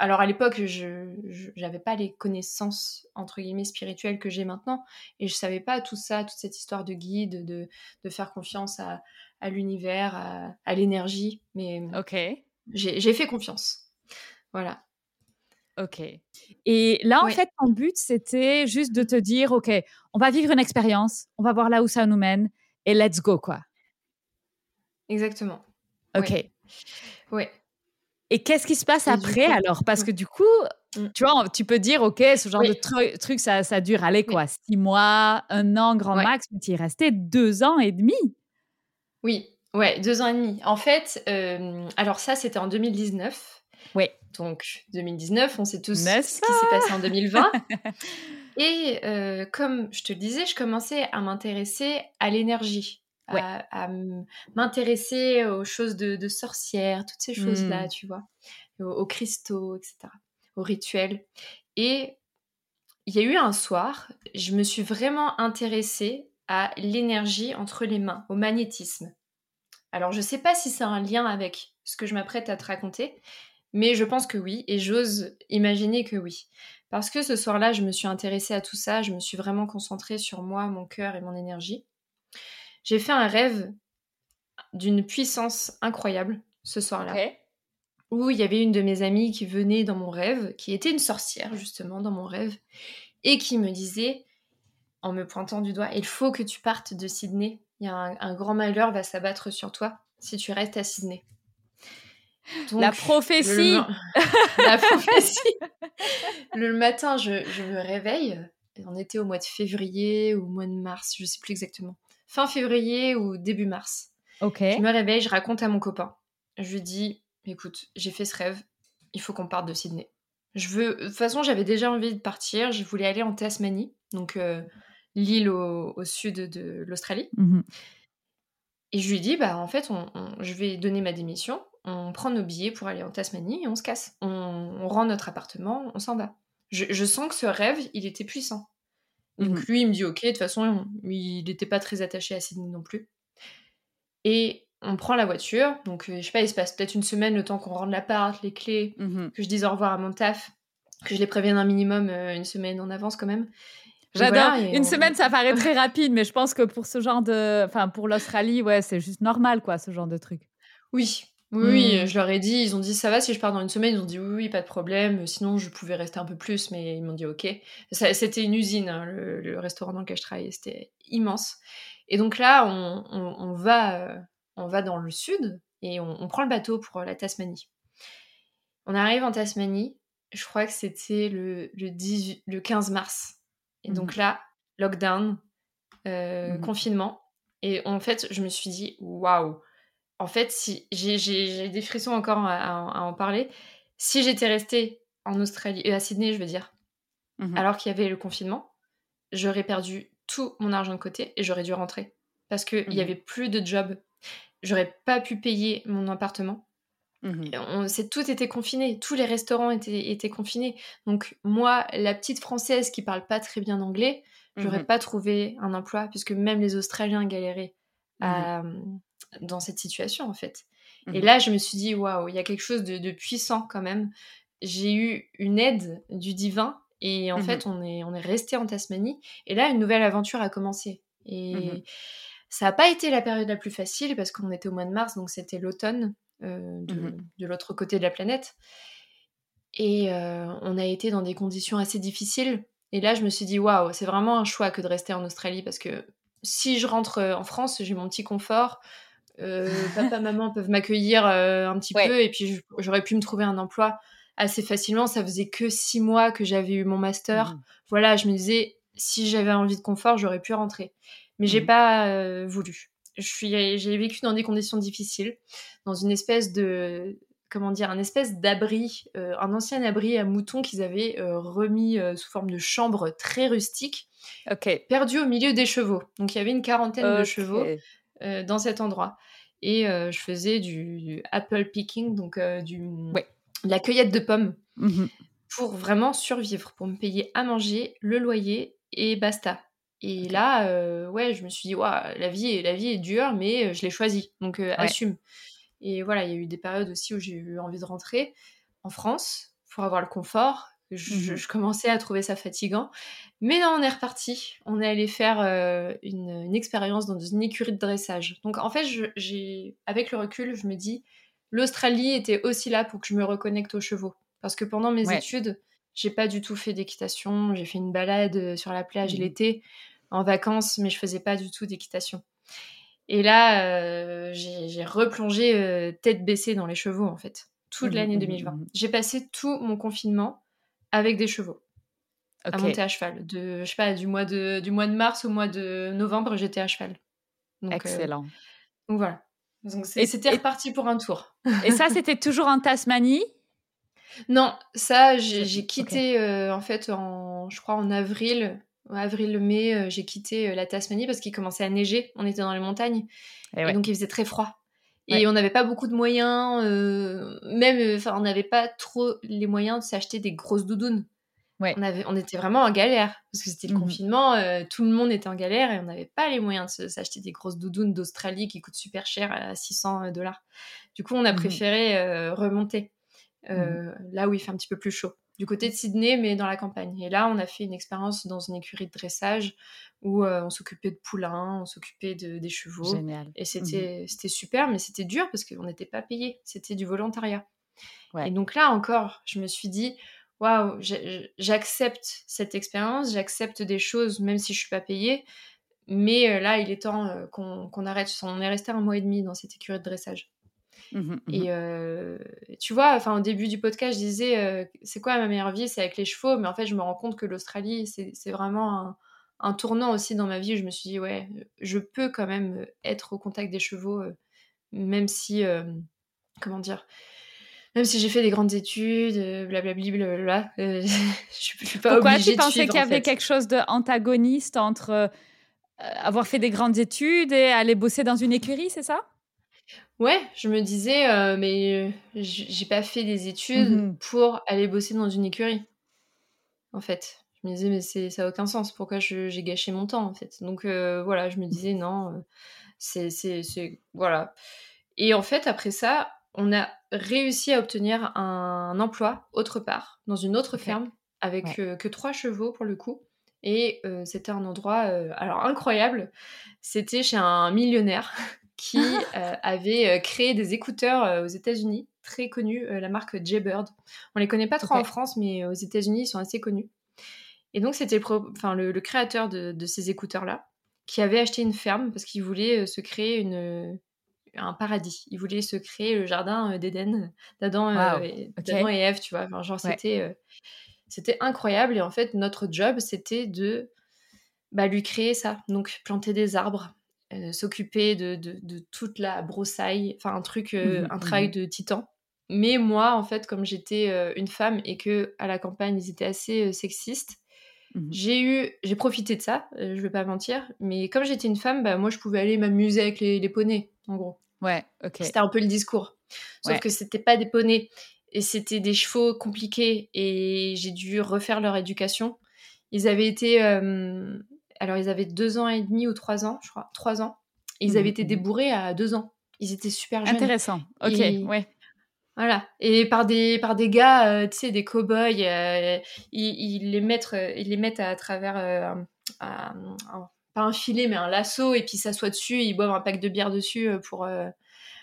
Alors à l'époque, je n'avais pas les connaissances entre guillemets spirituelles que j'ai maintenant, et je savais pas tout ça, toute cette histoire de guide, de, de faire confiance à, à l'univers, à, à l'énergie. Mais ok, j'ai fait confiance. Voilà. Ok. Et là, en fait, ton but, c'était juste de te dire, ok, on va vivre une expérience, on va voir là où ça nous mène, et let's go, quoi. Exactement. Ok. Ouais. Et qu'est-ce qui se passe après alors? Parce que du coup, mmh. tu vois, tu peux dire, ok, ce genre de truc, ça, ça dure, allez, quoi, six mois, un an, grand max, mais tu y restais deux ans et demi. Oui, ouais, deux ans et demi. En fait, euh, alors ça, c'était en 2019. Oui. Donc, 2019, on sait tous ce qui s'est passé en 2020. [LAUGHS] Et euh, comme je te le disais, je commençais à m'intéresser à l'énergie, à, m'intéresser aux choses de, sorcières, toutes ces choses-là, mmh. tu vois, aux, cristaux, etc., aux rituels. Et il y a eu un soir, je me suis vraiment intéressée à l'énergie entre les mains, au magnétisme. Alors, je ne sais pas si c'est un lien avec ce que je m'apprête à te raconter, mais je pense que oui, et j'ose imaginer que oui. Parce que ce soir-là, je me suis intéressée à tout ça, je me suis vraiment concentrée sur moi, mon cœur et mon énergie. J'ai fait un rêve d'une puissance incroyable ce soir-là. Où il y avait une de mes amies qui venait dans mon rêve, qui était une sorcière justement dans mon rêve, et qui me disait, en me pointant du doigt, il faut que tu partes de Sydney. Il y a un grand malheur va s'abattre sur toi si tu restes à Sydney la prophétie. [LAUGHS] la prophétie. le matin, je, me réveille. On était au mois de février ou au mois de mars, je sais plus exactement. Fin février ou début mars. Ok. Je me réveille, je raconte à mon copain. Je lui dis, écoute, j'ai fait ce rêve. Il faut qu'on parte de Sydney. Je veux. De toute façon, j'avais déjà envie de partir. Je voulais aller en Tasmanie, donc euh, l'île au, sud de l'Australie. Mhm. Et je lui dis, bah en fait, je vais donner ma démission on prend nos billets pour aller en Tasmanie et on se casse. On, rend notre appartement, on s'en va. Je, sens que ce rêve, il était puissant. Donc mhm. lui, il me dit ok, de toute façon, il n'était pas très attaché à Sydney non plus. Et on prend la voiture, donc euh, je sais pas, il se passe peut-être une semaine le temps qu'on rende l'appart, les clés, mhm. que je dise au revoir à mon taf, que je les prévienne un minimum euh, une semaine en avance quand même. J'adore. une semaine, ça paraît [LAUGHS] très rapide, mais je pense que pour ce genre de, enfin pour l'Australie, ouais, c'est juste normal quoi, ce genre de truc. Oui, Oui, mmh. je leur ai dit, ils ont dit ça va si je pars dans une semaine, ils ont dit oui, oui pas de problème, sinon je pouvais rester un peu plus, mais ils m'ont dit ok. C'était une usine, hein, le, restaurant dans lequel je travaillais, c'était immense. Et donc là, on, va, euh, on va dans le sud et on, prend le bateau pour la Tasmanie. On arrive en Tasmanie, je crois que c'était le, le, le 15 mars. Et donc mmh. là, lockdown, euh, mmh. confinement. Et en fait, je me suis dit, waouh, en fait, si j'ai des frissons encore à, en parler. Si j'étais restée en Australie, et euh, à Sydney, je veux dire, mmh alors qu'il y avait le confinement, j'aurais perdu tout mon argent de côté et j'aurais dû rentrer. Parce qu'il n'y mmh avait plus de job. J'aurais pas pu payer mon appartement. Mmh c'est tout était confiné, tous les restaurants étaient, étaient, confinés. Donc moi, la petite française qui parle pas très bien anglais, j'aurais pas trouvé un emploi puisque même les Australiens galéraient à, dans cette situation en fait. Et mmh là, je me suis dit, waouh, il y a quelque chose de, puissant quand même. J'ai eu une aide du divin et en mmh fait, on est, on est resté en Tasmanie. Et là, une nouvelle aventure a commencé. Et mmh ça n'a pas été la période la plus facile parce qu'on était au mois de mars, donc c'était l'automne euh, de, l'autre côté de la planète. Et euh, on a été dans des conditions assez difficiles. Et là, je me suis dit, waouh, c'est vraiment un choix que de rester en Australie parce que si je rentre euh, en France, j'ai mon petit confort. Euh, papa, [LAUGHS] maman peuvent m'accueillir euh, un petit peu et puis j'aurais pu me trouver un emploi assez facilement. Ça faisait que six mois que j'avais eu mon master. Mmh. Voilà, je me disais, si j'avais envie de confort, j'aurais pu rentrer. Mais j'ai mmh. pas voulu. J'ai vécu dans des conditions difficiles, dans une espèce de comment dire, un espèce d'abri, un ancien abri à moutons qu'ils avaient remis sous forme de chambre très rustique, perdu au milieu des chevaux. Donc il y avait une quarantaine de chevaux dans cet endroit. Et je faisais du, apple picking, donc du, de la cueillette de pommes, mmh pour vraiment survivre, pour me payer à manger, le loyer et basta. Et là, ouais, je me suis dit, la, vie, la vie est dure, mais je l'ai choisie, donc assume. Et voilà, il y a eu des périodes aussi où j'ai eu envie de rentrer en France pour avoir le confort. Je, mmh commençais à trouver ça fatigant. Mais non, on est reparti. On est allé faire euh, une, expérience dans une écurie de dressage. Donc en fait, j'ai, avec le recul, je me dis, l'Australie était aussi là pour que je me reconnecte aux chevaux. Parce que pendant mes études, j'ai pas du tout fait d'équitation. J'ai fait une balade euh, sur la plage mmh l'été, en vacances, mais je faisais pas du tout d'équitation. Et là, euh, j'ai replongé tête baissée dans les chevaux, en fait, toute mmh l'année 2020. J'ai passé tout mon confinement avec des chevaux. À monter à cheval. De, je sais pas, du mois de, du mois de mars au mois de novembre, j'étais à cheval. Donc, Excellent. donc voilà. C'était reparti pour un tour. et ça, c'était toujours en Tasmanie? [LAUGHS] Non, ça, j'ai quitté, en fait, en, je crois en avril, avril-mai, j'ai quitté la Tasmanie parce qu'il commençait à neiger. On était dans les montagnes. Eh et, donc, il faisait très froid. Et on n'avait pas beaucoup de moyens, même, enfin, on n'avait pas trop les moyens de s'acheter des grosses doudounes. On, avait, on était vraiment en galère parce que c'était le mmh confinement, tout le monde était en galère et on n'avait pas les moyens de s'acheter des grosses doudounes d'Australie qui coûtent super cher à 600 dollars. Du coup, on a mmh préféré remonter mmh là où il fait un petit peu plus chaud du côté de Sydney, mais dans la campagne. Et là, on a fait une expérience dans une écurie de dressage où euh, on s'occupait de poulains, on s'occupait de, des chevaux. Génial. Et c'était mmh super, mais c'était dur parce qu'on n'était pas payé. C'était du volontariat. Et donc là encore, je me suis dit, waouh, j'accepte cette expérience, j'accepte des choses, même si je suis pas payée. Mais euh, là, il est temps euh, qu'on arrête. On est resté un mois et demi dans cette écurie de dressage. Mmh mmh. Et tu vois, enfin au début du podcast, je disais c'est quoi ma meilleure vie? C'est avec les chevaux, mais en fait, je me rends compte que l'Australie, c'est vraiment un, tournant aussi dans ma vie. Je me suis dit ouais, je peux quand même être au contact des chevaux, même si comment dire, même si j'ai fait des grandes études, blablabla, blablabla [LAUGHS] je, je suis pas Pourquoi obligée tu pensais qu'il y avait quelque chose d'antagoniste entre avoir fait des grandes études et aller bosser dans une écurie, c'est ça? Ouais, je me disais, euh, mais j'ai pas fait des études mmh pour aller bosser dans une écurie. En fait, je me disais, mais ça a aucun sens. Pourquoi j'ai gâché mon temps, en fait? Donc euh, voilà, je me disais, non, euh, c'est. Voilà. Et en fait, après ça, on a réussi à obtenir un emploi autre part, dans une autre ferme, avec que trois chevaux pour le coup. Et c'était un endroit alors incroyable. C'était chez un millionnaire qui [LAUGHS] avait créé des écouteurs aux États-Unis, très connus, la marque Jaybird. On les connaît pas trop en France, mais aux États-Unis, ils sont assez connus. Et donc, c'était le, le, créateur de, de ces écouteurs-là qui avait acheté une ferme parce qu'il voulait se créer une, un paradis. Il voulait se créer le jardin d'Éden, d'Adam et, et, Ève, tu vois. genre, c'était c'était incroyable. Et en fait, notre job, c'était de bah, lui créer ça. Donc, planter des arbres, euh, s'occuper de, de, toute la broussaille, enfin, un truc, euh, mmh un travail mmh de titan. Mais moi, en fait, comme j'étais euh, une femme et que à la campagne, ils étaient assez sexistes, mmh j'ai eu, j'ai profité de ça, je vais pas mentir. Mais comme j'étais une femme, bah, moi, je pouvais aller m'amuser avec les, les poneys, en gros. Ouais, ok. C'était un peu le discours. Sauf que c'était pas des poneys et c'était des chevaux compliqués et j'ai dû refaire leur éducation. Ils avaient été, alors ils avaient deux ans et demi ou trois ans, je crois, trois ans. ils avaient été débourrés à deux ans. Ils étaient super jeunes. Intéressant. Ok, ouais. Voilà. Et par des, par des gars, euh, tu sais, des cow-boys, euh, ils, les mettent, ils les mettent à travers, pas un filet, mais un lasso, et puis s'assoient dessus, ils boivent un pack de bière dessus pour, ouais,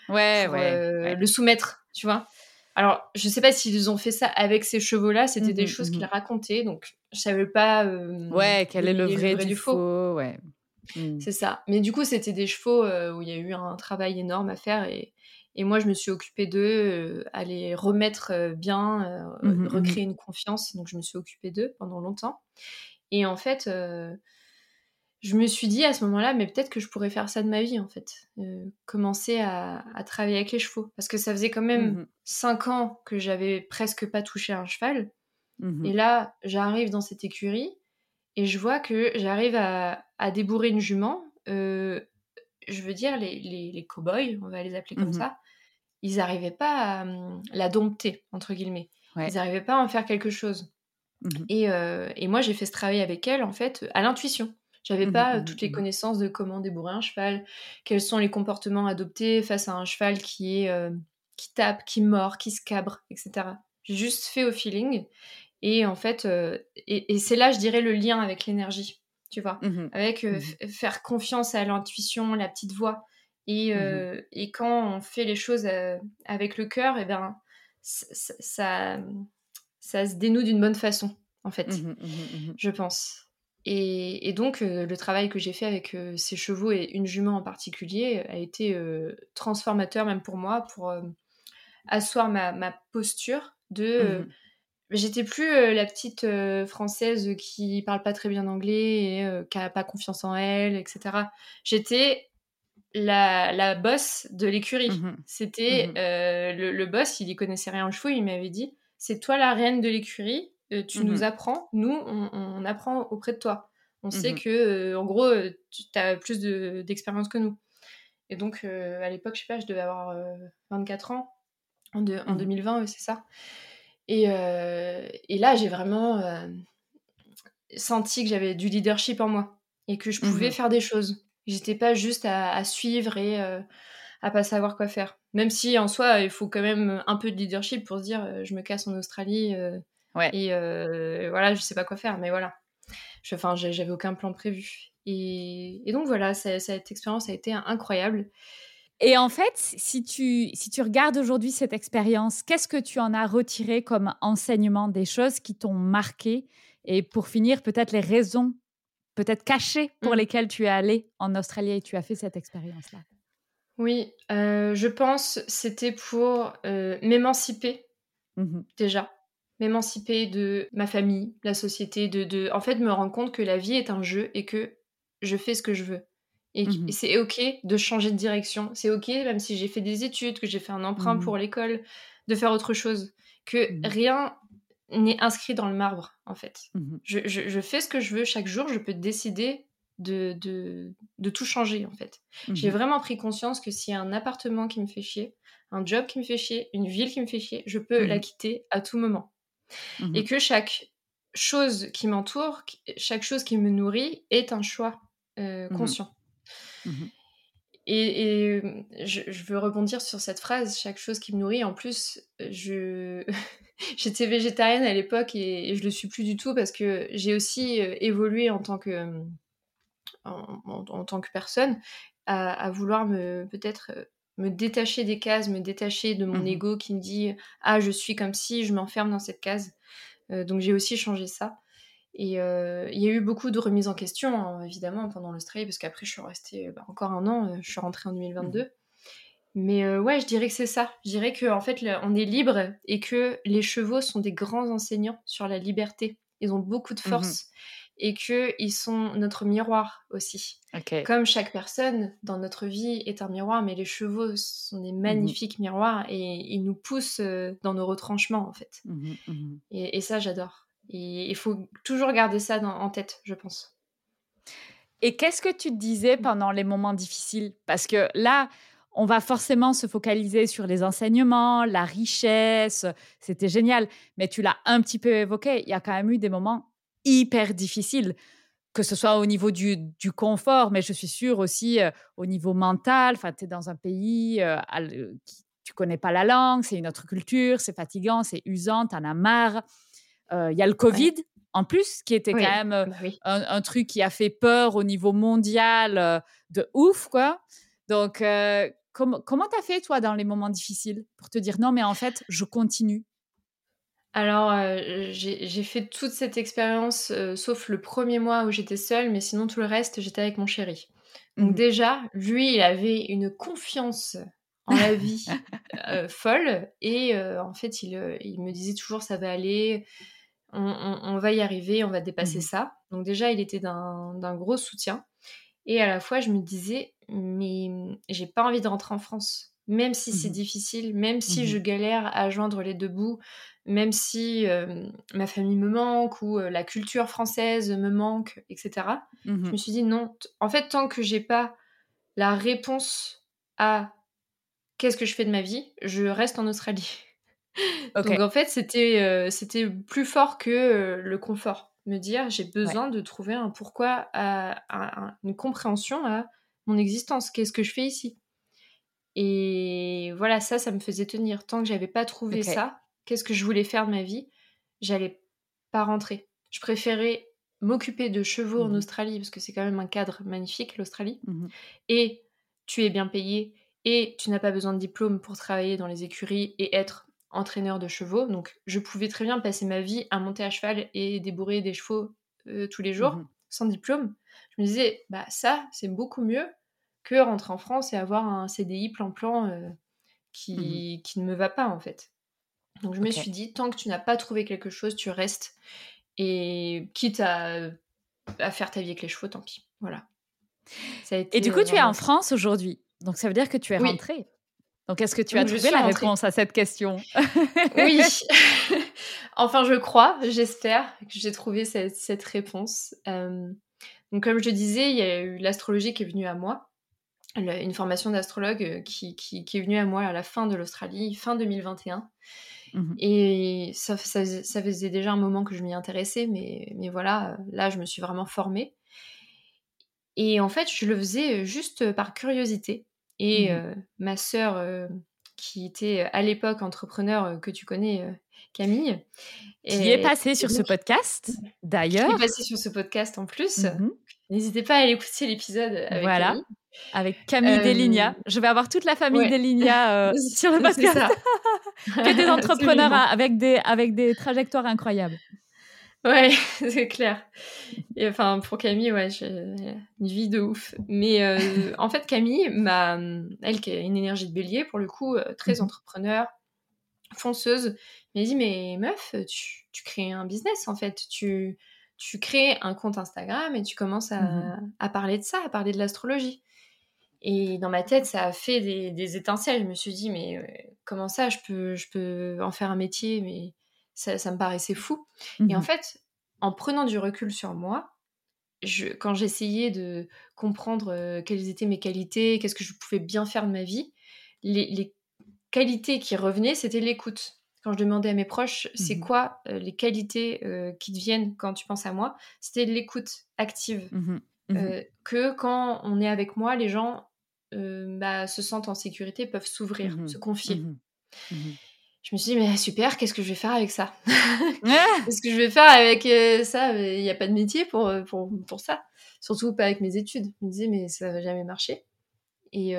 ouais, le soumettre, tu vois. Alors, je sais pas s'ils ont fait ça avec ces chevaux-là, c'était des mmh choses qu'ils mmh racontaient, donc je savais pas. Euh, ouais, quel est le vrai, du, faux. ouais. Mmh. C'est ça. Mais du coup, c'était des chevaux euh, où il y a eu un travail énorme à faire et, et moi, je me suis occupée d'eux, euh, à les remettre bien, recréer une confiance. Donc, je me suis occupée d'eux pendant longtemps. Et en fait, je me suis dit à ce moment-là, mais peut-être que je pourrais faire ça de ma vie, en fait. Euh, commencer à, travailler avec les chevaux. Parce que ça faisait quand même mmh cinq ans que j'avais presque pas touché un cheval. Mmh et là, j'arrive dans cette écurie et je vois que j'arrive à, débourrer une jument. Euh, je veux dire, les, les, cow-boys, on va les appeler comme mmh ça, ils n'arrivaient pas à hum, la dompter, entre guillemets. Ils n'arrivaient pas à en faire quelque chose. Et, euh, et, moi, j'ai fait ce travail avec elle, en fait, à l'intuition. J'avais mmh pas mmh toutes les connaissances de comment débourrer un cheval, quels sont les comportements adoptés face à un cheval qui est qui tape, qui mord, qui se cabre, etc. J'ai juste fait au feeling. Et en fait, et, c'est là, je dirais, le lien avec l'énergie, tu vois, mmh avec faire confiance à l'intuition, la petite voix. Et, et, quand on fait les choses avec le cœur, et eh ben, ça, ça, se dénoue d'une bonne façon, en fait, je pense. Et, donc, euh, le travail que j'ai fait avec euh, ces chevaux et une jument en particulier a été euh, transformateur même pour moi, pour asseoir ma, posture de... Mmh j'étais plus la petite française qui parle pas très bien anglais et qui a pas confiance en elle, etc. J'étais la, la boss de l'écurie. Mmh C'était mmh le, le, boss, il y connaissait rien en chevaux, il m'avait dit c'est toi la reine de l'écurie, euh, tu nous mmh apprends, nous, on, apprend auprès de toi. On sait mmh que, euh, en gros, euh, tu as plus d'expérience que nous. Et donc, à l'époque, je sais pas, je devais avoir 24 ans, en, en 2020, mmh c'est ça. Et, et là, j'ai vraiment senti que j'avais du leadership en moi et que je pouvais faire des choses. J'étais pas juste à, à suivre et à pas savoir quoi faire. Même si en soi, il faut quand même un peu de leadership pour se dire je me casse en Australie, et euh, voilà, je sais pas quoi faire, mais voilà. Enfin, j'avais aucun plan prévu. Et, donc voilà, cette expérience a été incroyable. Et en fait, si tu, si tu regardes aujourd'hui cette expérience, qu'est-ce que tu en as retiré comme enseignement des choses qui t'ont marqué? Et pour finir, peut-être les raisons, peut-être cachées, pour mmh. lesquelles tu es allé en Australie et tu as fait cette expérience-là? Oui, euh, je pense c'était pour euh, m'émanciper mmh déjà m'émanciper de ma famille, la société, de, de, en fait me rendre compte que la vie est un jeu et que je fais ce que je veux. Et, mmh c'est ok de changer de direction. C'est ok, même si j'ai fait des études, que j'ai fait un emprunt mmh pour l'école, de faire autre chose. Que mmh rien n'est inscrit dans le marbre, en fait. Je, je, fais ce que je veux chaque jour, je peux décider de, de, de tout changer, en fait. J'ai vraiment pris conscience que s'il y a un appartement qui me fait chier, un job qui me fait chier, une ville qui me fait chier, je peux la quitter à tout moment. Et mmh que chaque chose qui m'entoure, chaque chose qui me nourrit est un choix euh, mmh conscient. Mmh et, je, veux rebondir sur cette phrase, chaque chose qui me nourrit. En plus, je [LAUGHS] j'étais végétarienne à l'époque et, je je le suis plus du tout parce que j'ai aussi évolué en tant que en, tant que personne à, vouloir me peut-être me détacher des cases, me détacher de mon mmh ego qui me dit ah je suis comme si je m'enferme dans cette case. donc j'ai aussi changé ça. Et il y a eu beaucoup de remises en question, hein, évidemment, pendant l'Australie, parce qu'après, je suis restée bah, encore un an, je suis rentrée en 2022. Mmh Mais ouais, je dirais que c'est ça. Je dirais qu'en en fait, on est libre et que les chevaux sont des grands enseignants sur la liberté. Ils ont beaucoup de mmh force et qu'ils sont notre miroir aussi. Comme chaque personne dans notre vie est un miroir, mais les chevaux sont des mmh magnifiques miroirs et ils nous poussent dans nos retranchements en fait. et, ça, j'adore. Et il faut toujours garder ça en tête, je pense. Et qu'est-ce que tu te disais pendant les moments difficiles? Parce que là, on va forcément se focaliser sur les enseignements, la richesse, c'était génial. Mais tu l'as un petit peu évoqué, il y a quand même eu des moments hyper difficiles, que ce soit au niveau du, confort, mais je suis sûre aussi euh, au niveau mental. Enfin, tu es dans un pays euh, qui tu connais pas la langue, c'est une autre culture, c'est fatigant, c'est usant, tu en as marre. Euh, il y a le Covid. En plus, qui était quand même euh, un, truc qui a fait peur au niveau mondial euh, de ouf, quoi. Donc, comment tu as fait, toi, dans les moments difficiles, pour te dire non, mais en fait, je continue? Alors, j'ai fait toute cette expérience, sauf le premier mois où j'étais seule, mais sinon tout le reste, j'étais avec mon chéri. Donc mmh déjà, lui, il avait une confiance en la vie [LAUGHS] folle, et en fait, il, il, me disait toujours ça va aller, on, va y arriver, on va dépasser mmh ça. Donc déjà, il était d'un gros soutien. Et à la fois, je me disais, mais j'ai pas envie de rentrer en France. Même si c'est mmh difficile, même si mmh je galère à joindre les deux bouts, même si ma famille me manque ou la culture française me manque, etc. Je me suis dit non. En fait, tant que j'ai pas la réponse à qu'est-ce que je fais de ma vie, je reste en Australie. [LAUGHS] Donc en fait, c'était euh, c'était plus fort que le confort. Me dire, j'ai besoin de trouver un pourquoi, une compréhension à mon existence. Qu'est-ce que je fais ici? Et voilà, ça, ça me faisait tenir. Tant que j'avais pas trouvé ça, qu'est-ce que je voulais faire de ma vie, j'allais pas rentrer. Je préférais m'occuper de chevaux en mmh Australie, parce que c'est quand même un cadre magnifique, l'Australie. Mmh et tu es bien payé, et tu n'as pas besoin de diplôme pour travailler dans les écuries et être entraîneur de chevaux, donc je pouvais très bien passer ma vie à monter à cheval et débourrer des chevaux euh, tous les jours, mmh sans diplôme. Je me disais, bah ça, c'est beaucoup mieux que rentrer en France et avoir un CDI plan-plan euh, qui, mmh qui, ne me va pas en fait. Donc je me suis dit, tant que tu n'as pas trouvé quelque chose, tu restes. Et quitte à, à faire ta vie avec les chevaux, tant pis. Voilà. et du coup, tu es en France aujourd'hui. Donc ça veut dire que tu es rentrée. Donc, est-ce que tu as trouvé la réponse à cette question? [LAUGHS] Oui. [LAUGHS] enfin, je crois, j'espère que j'ai trouvé cette, réponse. Euh, donc, comme je disais, il y a eu l'astrologie qui est venue à moi, une formation d'astrologue euh, qui, est venue à moi à la fin de l'Australie, fin 2021. Mmh Et ça, faisait déjà un moment que je m'y intéressais, mais, mais voilà, là, je me suis vraiment formée. Et en fait, je le faisais juste par curiosité. Et mmh ma sœur, qui était à l'époque entrepreneur que tu connais, Camille. Qui est passée sur ce podcast, d'ailleurs. Qui est passée sur ce podcast en plus. Mmh N'hésitez pas à aller écouter l'épisode avec voilà. Camille. Avec Camille Delinia. Je vais avoir toute la famille ouais. Delinia [LAUGHS] sur le podcast. [LAUGHS] que des entrepreneurs avec des, avec des trajectoires incroyables. Ouais, [LAUGHS] c'est clair. Et enfin, pour Camille, ouais, j'ai une vie de ouf. Mais euh, en fait, Camille, m'a, elle qui a une énergie de bélier, pour le coup, euh, très mhm. entrepreneur, fonceuse, m'a dit Mais meuf, tu, tu, crées un business en fait. Tu, tu crées un compte Instagram et tu commences à, mhm. à parler de ça, à parler de l'astrologie. Et dans ma tête, ça a fait des, des étincelles. Je me suis dit Mais euh, comment ça, je peux, je peux en faire un métier mais ça, me paraissait fou. Et en mmh fait, en prenant du recul sur moi, je, quand j'essayais de comprendre euh, quelles étaient mes qualités, qu'est-ce que je pouvais bien faire de ma vie, les, qualités qui revenaient, c'était l'écoute. Quand je demandais à mes proches, c'est mmh quoi euh, les qualités euh, qui te viennent quand tu penses à moi, c'était l'écoute active. Mmh que quand on est avec moi, les gens bah, se sentent en sécurité, peuvent s'ouvrir, se confier. Je me suis dit, mais super, qu'est-ce que je vais faire avec ça? [LAUGHS] Qu'est-ce que je vais faire avec euh, ça? Il n'y a pas de métier pour, euh, pour, pour, ça. Surtout pas avec mes études. Je me disais, mais ça va jamais marcher. Et,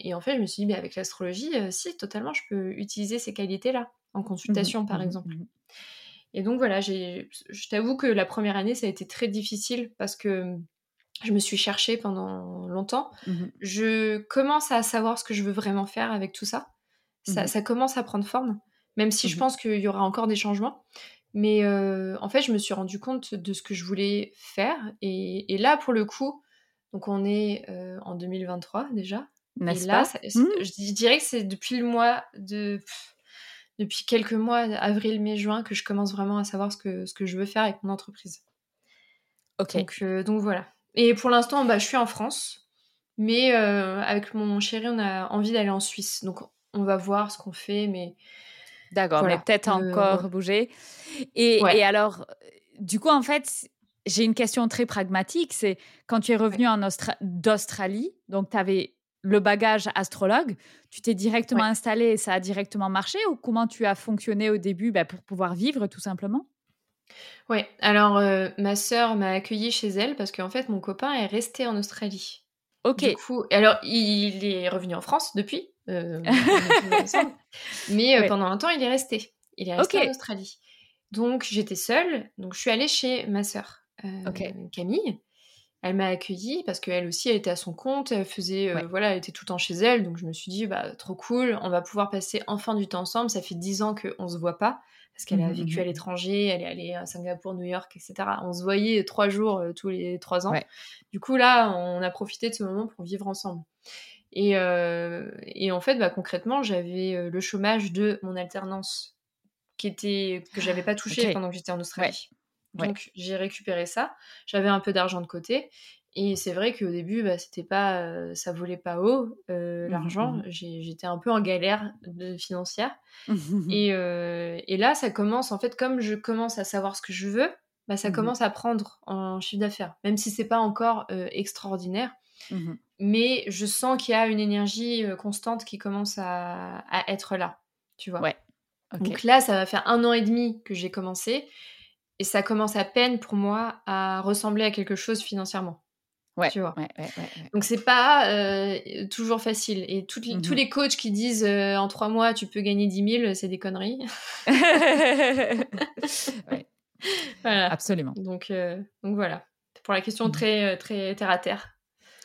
et, en fait, je me suis dit, mais avec l'astrologie, si, totalement, je peux utiliser ces qualités-là en consultation, par exemple. Et donc voilà, je t'avoue que la première année, ça a été très difficile parce que je me suis cherchée pendant longtemps. Mmh je commence à savoir ce que je veux vraiment faire avec tout ça. Ça, mmh commence à prendre forme, même si je mmh pense qu'il y aura encore des changements. Mais en fait, je me suis rendu compte de ce que je voulais faire. Et, là, pour le coup, donc on est en 2023 déjà. Et là, je dirais que c'est depuis le mois de depuis quelques mois, avril, mai, juin, que je commence vraiment à savoir ce que, ce que je veux faire avec mon entreprise. Ok. Donc, euh, donc voilà. Et pour l'instant, bah, je suis en France, mais euh, avec mon chéri, on a envie d'aller en Suisse. Donc on va voir ce qu'on fait, mais. D'accord, mais peut-être euh, encore bouger. Et, et, alors, du coup, en fait, j'ai une question très pragmatique. C'est quand tu es revenu en d'Australie, donc tu avais le bagage astrologue, tu t'es directement installé et ça a directement marché ou comment tu as fonctionné au début bah, pour pouvoir vivre tout simplement? Oui, alors ma sœur m'a accueillie chez elle parce qu'en fait mon copain est resté en Australie. Ok. Du coup, alors il est revenu en France depuis, [LAUGHS] mais pendant un temps il est resté. Il est resté en Australie. Donc j'étais seule, donc je suis allée chez ma sœur Camille elle m'a accueillie parce qu'elle aussi, elle était à son compte, elle faisait, voilà, elle était tout le temps chez elle, donc je me suis dit, bah, trop cool, on va pouvoir passer enfin du temps ensemble. Ça fait dix ans qu'on se voit pas parce qu'elle a mmh vécu à l'étranger, elle est allée à Singapour, New York, etc. On se voyait trois jours euh, tous les trois ans. Du coup, là, on a profité de ce moment pour vivre ensemble. Et, euh, et en fait, bah, concrètement, j'avais le chômage de mon alternance qui était que j'avais pas [GASPS] touché pendant que j'étais en Australie. Donc j'ai récupéré ça. J'avais un peu d'argent de côté. Et c'est vrai qu'au début, bah, c'était pas, euh, ça volait pas haut euh, mmh l'argent. Mmh j'étais un peu en galère de, financière. [LAUGHS] et, euh, et, là, ça commence en fait, comme je commence à savoir ce que je veux, bah, ça mmh commence à prendre en chiffre d'affaires, même si c'est pas encore extraordinaire. Mais je sens qu'il y a une énergie constante qui commence à, à, être là, tu vois. Ouais. Donc là, ça va faire un an et demi que j'ai commencé et ça commence à peine pour moi à ressembler à quelque chose financièrement. Ouais, tu vois. Ouais, ouais, Donc c'est pas euh, toujours facile. Et tous mmh les coachs qui disent euh, en trois mois tu peux gagner 10 000, c'est des conneries. [LAUGHS] [LAUGHS] voilà. Absolument. Donc, euh, donc voilà. Pour la question mmh très, très terre à terre.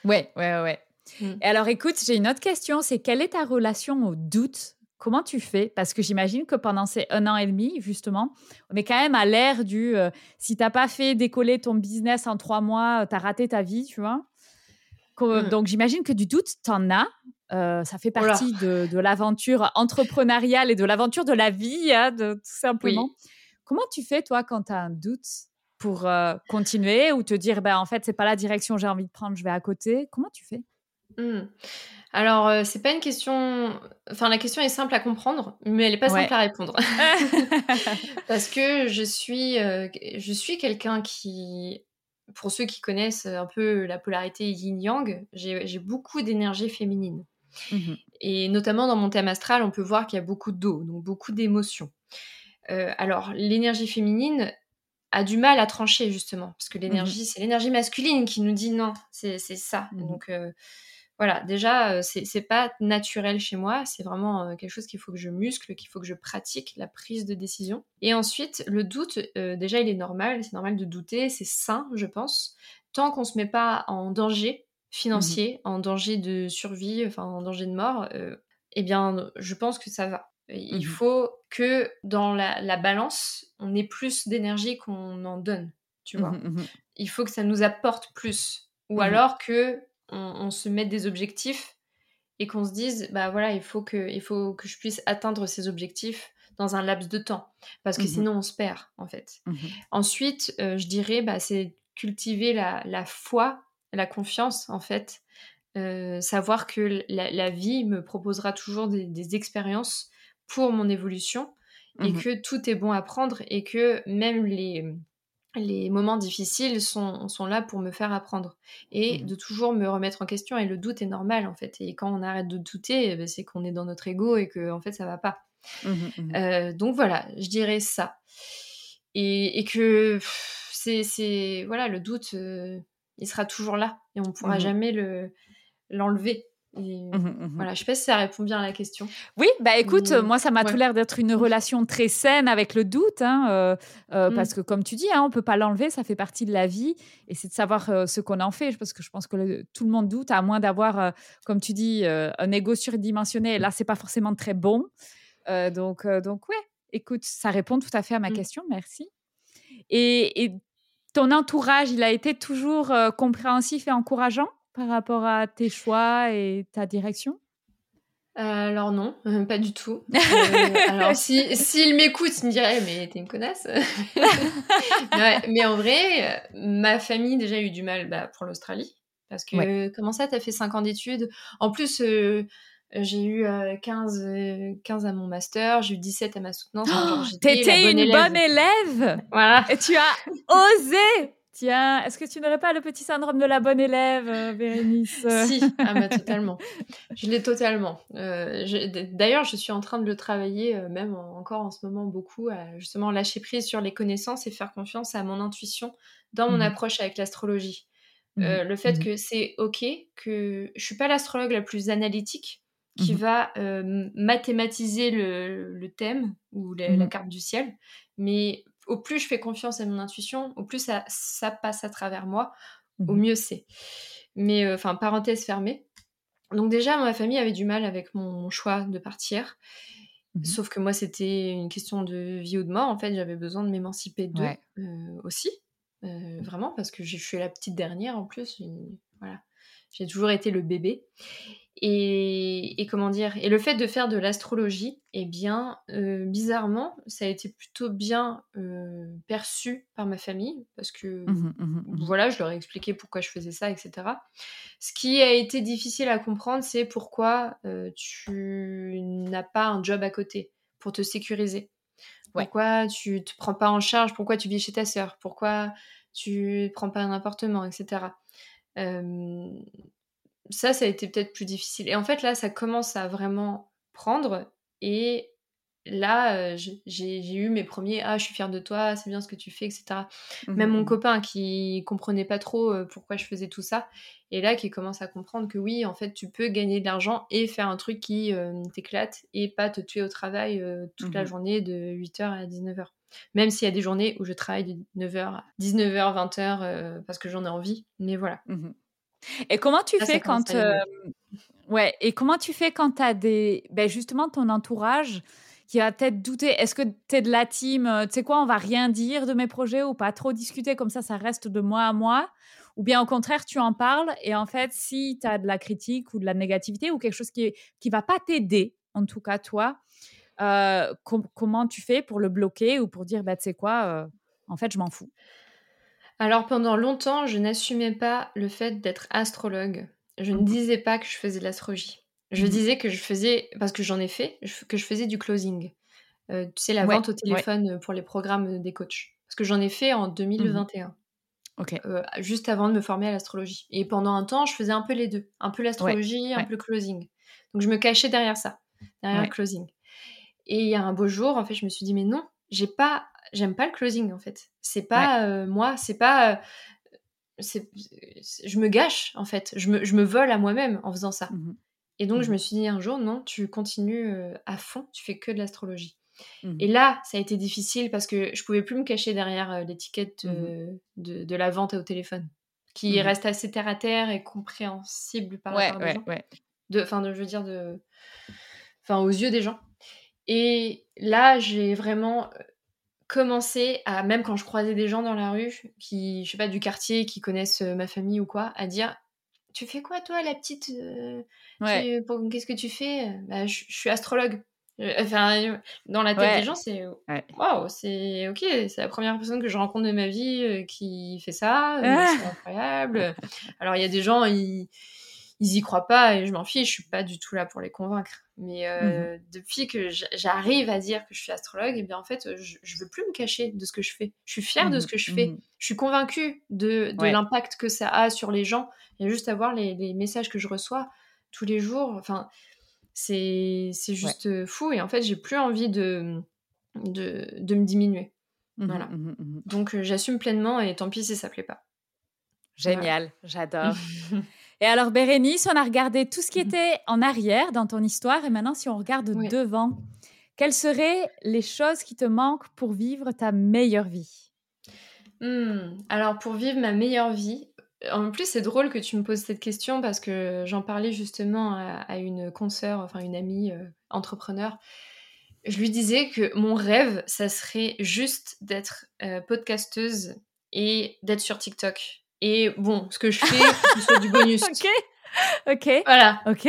Ouais, ouais, ouais. Mmh. Et alors écoute, j'ai une autre question, c'est quelle est ta relation au doute Comment tu fais? Parce que j'imagine que pendant ces un an et demi, justement, on est quand même à l'ère du euh, si tu n'as pas fait décoller ton business en trois mois, euh, tu as raté ta vie, tu vois? Mmh. Donc j'imagine que du doute, tu en as. Euh, ça fait partie de, l'aventure entrepreneuriale et de l'aventure de la vie, hein, de, tout simplement. Comment tu fais, toi, quand tu as un doute pour continuer ou te dire, ben, en fait, c'est pas la direction que j'ai envie de prendre, je vais à côté? Comment tu fais? Mmh. Alors, euh, c'est pas une question. Enfin, la question est simple à comprendre, mais elle est pas simple à répondre. [LAUGHS] Parce que je suis, euh, je suis quelqu'un qui, pour ceux qui connaissent un peu la polarité yin-yang, j'ai beaucoup d'énergie féminine. Mmh Et notamment dans mon thème astral, on peut voir qu'il y a beaucoup d'eau, donc beaucoup d'émotions. Euh, alors, l'énergie féminine a du mal à trancher, justement, parce que mmh l'énergie, c'est l'énergie masculine qui nous dit non, c'est ça. Mmh donc, voilà, déjà, euh, c'est pas naturel chez moi, c'est vraiment euh, quelque chose qu'il faut que je muscle, qu'il faut que je pratique, la prise de décision. Et ensuite, le doute, euh, déjà, il est normal, c'est normal de douter, c'est sain, je pense, tant qu'on se met pas en danger financier, mmh en danger de survie, enfin en danger de mort, eh bien, je pense que ça va. Il mmh faut que dans la, balance, on ait plus d'énergie qu'on en donne, tu vois. Il faut que ça nous apporte plus. Ou alors que on, se met des objectifs et qu'on se dise, bah voilà, il faut, que, il faut que je puisse atteindre ces objectifs dans un laps de temps, parce que mmh sinon on se perd en fait. Mmh Ensuite, euh, je dirais, bah, c'est cultiver la, foi, la confiance en fait, euh, savoir que la, vie me proposera toujours des, expériences pour mon évolution et mmh que tout est bon à prendre et que même les, les moments difficiles sont, sont, là pour me faire apprendre et mmh de toujours me remettre en question. Et le doute est normal en fait. Et quand on arrête de douter, eh ben, c'est qu'on est dans notre ego et que en fait ça va pas. Mmh mmh euh, donc voilà, je dirais ça. Et, que c'est voilà le doute, euh, il sera toujours là et on pourra jamais le l'enlever. Et mmh mmh voilà, je sais pas si ça répond bien à la question. Oui, bah écoute, moi ça m'a tout l'air d'être une relation très saine avec le doute, hein, euh, euh, mmh. parce que comme tu dis, hein, on peut pas l'enlever, ça fait partie de la vie, et c'est de savoir euh, ce qu'on en fait, parce que je pense que tout le monde doute, à moins d'avoir, comme tu dis, un ego surdimensionné. Et là, c'est pas forcément très bon. donc, donc ouais, écoute, ça répond tout à fait à ma question, merci. Et, et, ton entourage, il a été toujours compréhensif et encourageant? Par rapport à tes choix et ta direction? Alors non, pas du tout. [LAUGHS] Euh, alors s'il si, m'écoute, il me dirait mais t'es une connasse. [LAUGHS] mais en vrai, ma famille déjà eu du mal bah, pour l'Australie parce que comment ça t'as fait 5 ans d'études? En plus euh, j'ai eu 15, 15 à mon master, j'ai eu 17 à ma soutenance. Oh, [GASPS] T'étais une bonne élève Voilà. Et tu as osé Tiens, est-ce que tu n'aurais pas le petit syndrome de la bonne élève, euh, Bérénice? Si, ah bah, totalement. Je l'ai totalement. Euh, d'ailleurs, je suis en train de le travailler, euh, même encore en ce moment, beaucoup, à justement lâcher prise sur les connaissances et faire confiance à mon intuition dans mon mmh approche avec l'astrologie. Mmh le fait mmh que c'est OK, que je suis pas l'astrologue la plus analytique, qui va mathématiser le, thème ou la carte du ciel, mais au plus je fais confiance à mon intuition, au plus ça, ça passe à travers moi, au mmh mieux c'est. Mais euh, enfin, parenthèse fermée. Donc déjà, ma famille avait du mal avec mon choix de partir. Mmh Sauf que moi, c'était une question de vie ou de mort. En fait, j'avais besoin de m'émanciper d'eux euh, aussi. Euh, vraiment, parce que je suis la petite dernière en plus. Voilà. J'ai toujours été le bébé. Et, comment dire Et le fait de faire de l'astrologie, eh bien, euh, bizarrement, ça a été plutôt bien euh, perçu par ma famille, parce que, mmh mmh mmh voilà, je leur ai expliqué pourquoi je faisais ça, etc. Ce qui a été difficile à comprendre, c'est pourquoi euh, tu n'as pas un job à côté pour te sécuriser. Pourquoi tu te prends pas en charge Pourquoi tu vis chez ta sœur Pourquoi tu ne prends pas un appartement, etc ça, ça a été peut-être plus difficile. Et en fait, là, ça commence à vraiment prendre. Et là, euh, j'ai eu mes premiers Ah, je suis fière de toi, c'est bien ce que tu fais, etc. Mmh Même mon mmh copain qui comprenait pas trop euh, pourquoi je faisais tout ça, et là, qui commence à comprendre que oui, en fait, tu peux gagner de l'argent et faire un truc qui euh, t'éclate et pas te tuer au travail toute la mmh journée de 8h à 19h. Même s'il y a des journées où je travaille de 9h à 19h, 20h parce que j'en ai envie. Mais voilà. Et comment tu fais quand euh, ouais et comment tu fais quand tu as des ben justement ton entourage qui a peut-être douté est-ce que tu es de la team euh, tu sais quoi on va rien dire de mes projets ou pas trop discuter comme ça ça reste de moi à moi? Ou bien au contraire tu en parles et en fait si tu as de la critique ou de la négativité ou quelque chose qui qui va pas t'aider en tout cas toi euh, comment tu fais pour le bloquer ou pour dire bah tu sais quoi en fait je m'en fous? Alors pendant longtemps, je n'assumais pas le fait d'être astrologue. Je ne mmh disais pas que je faisais de l'astrologie. Je mmh disais que je faisais, parce que j'en ai fait, que je faisais du closing. Euh, tu sais, la vente au téléphone pour les programmes des coachs. Parce que j'en ai fait en 2021. Mmh euh, juste avant de me former à l'astrologie. Et pendant un temps, je faisais un peu les deux. Un peu l'astrologie, un peu le closing. Donc je me cachais derrière ça, derrière le closing. Et il y a un beau jour, en fait, je me suis dit, mais non, j'ai pas j'aime pas le closing en fait. C'est pas euh, moi, c'est pas. Euh, je me gâche en fait. Je me, je me vole à moi-même en faisant ça. Mmh Et donc, je mmh me suis dit un jour, non, tu continues euh, à fond, tu fais que de l'astrologie. Mmh et là, ça a été difficile parce que je pouvais plus me cacher derrière l'étiquette de, de, la vente au téléphone, qui reste assez terre à terre et compréhensible par rapport aux gens. De, enfin, je veux dire, de, enfin, aux yeux des gens. Et là, j'ai vraiment commencé à, même quand je croisais des gens dans la rue, qui, je sais pas, du quartier, qui connaissent euh, ma famille ou quoi, à dire Tu fais quoi, toi, la petite euh, Qu'est-ce que tu fais? Bah, je, suis astrologue. Euh, enfin, dans la tête des gens, c'est waouh, c'est ok, c'est la première personne que je rencontre de ma vie qui fait ça, ah. c'est incroyable. Alors, il y a des gens, ils ils y croient pas et je m'en fiche, je suis pas du tout là pour les convaincre. Mais euh, mmh depuis que j'arrive à dire que je suis astrologue, et eh bien en fait, je, je, veux plus me cacher de ce que je fais. Je suis fière de mmh ce que je fais. Mmh je suis convaincue de, de l'impact que ça a sur les gens. Il y a juste à voir les, les messages que je reçois tous les jours. Enfin, c'est juste fou. Et en fait, j'ai plus envie de, de, de me diminuer. voilà. Donc, euh, j'assume pleinement et tant pis si ça plaît pas. Génial, j'adore. [LAUGHS] Et alors, Bérénice, on a regardé tout ce qui était en arrière dans ton histoire. Et maintenant, si on regarde devant, quelles seraient les choses qui te manquent pour vivre ta meilleure vie? Hmm, Alors, pour vivre ma meilleure vie, en plus, c'est drôle que tu me poses cette question parce que j'en parlais justement à, une consoeur, enfin une amie euh, entrepreneur. Je lui disais que mon rêve, ça serait juste d'être euh, podcasteuse et d'être sur TikTok. Et bon, ce que je fais, ce soit du bonus. [LAUGHS] ok. Ok. Voilà. Ok.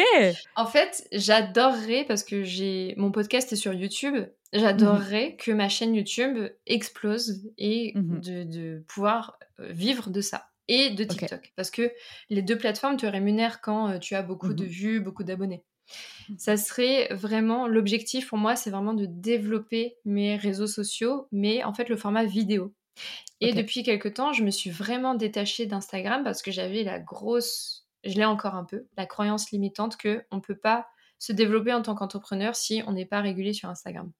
En fait, j'adorerais, parce que j'ai mon podcast est sur YouTube, j'adorerais mhm. que ma chaîne YouTube explose et mhm. de, pouvoir euh, vivre de ça. Et de TikTok. Parce que les deux plateformes te rémunèrent quand euh, tu as beaucoup de mhm. vues, beaucoup d'abonnés. Ça serait vraiment l'objectif pour moi, c'est vraiment de développer mes réseaux sociaux, mais en fait le format vidéo. Et depuis quelques temps, je me suis vraiment détachée d'Instagram parce que j'avais la grosse, je l'ai encore un peu, la croyance limitante que on peut pas se développer en tant qu'entrepreneur si on n'est pas régulé sur Instagram.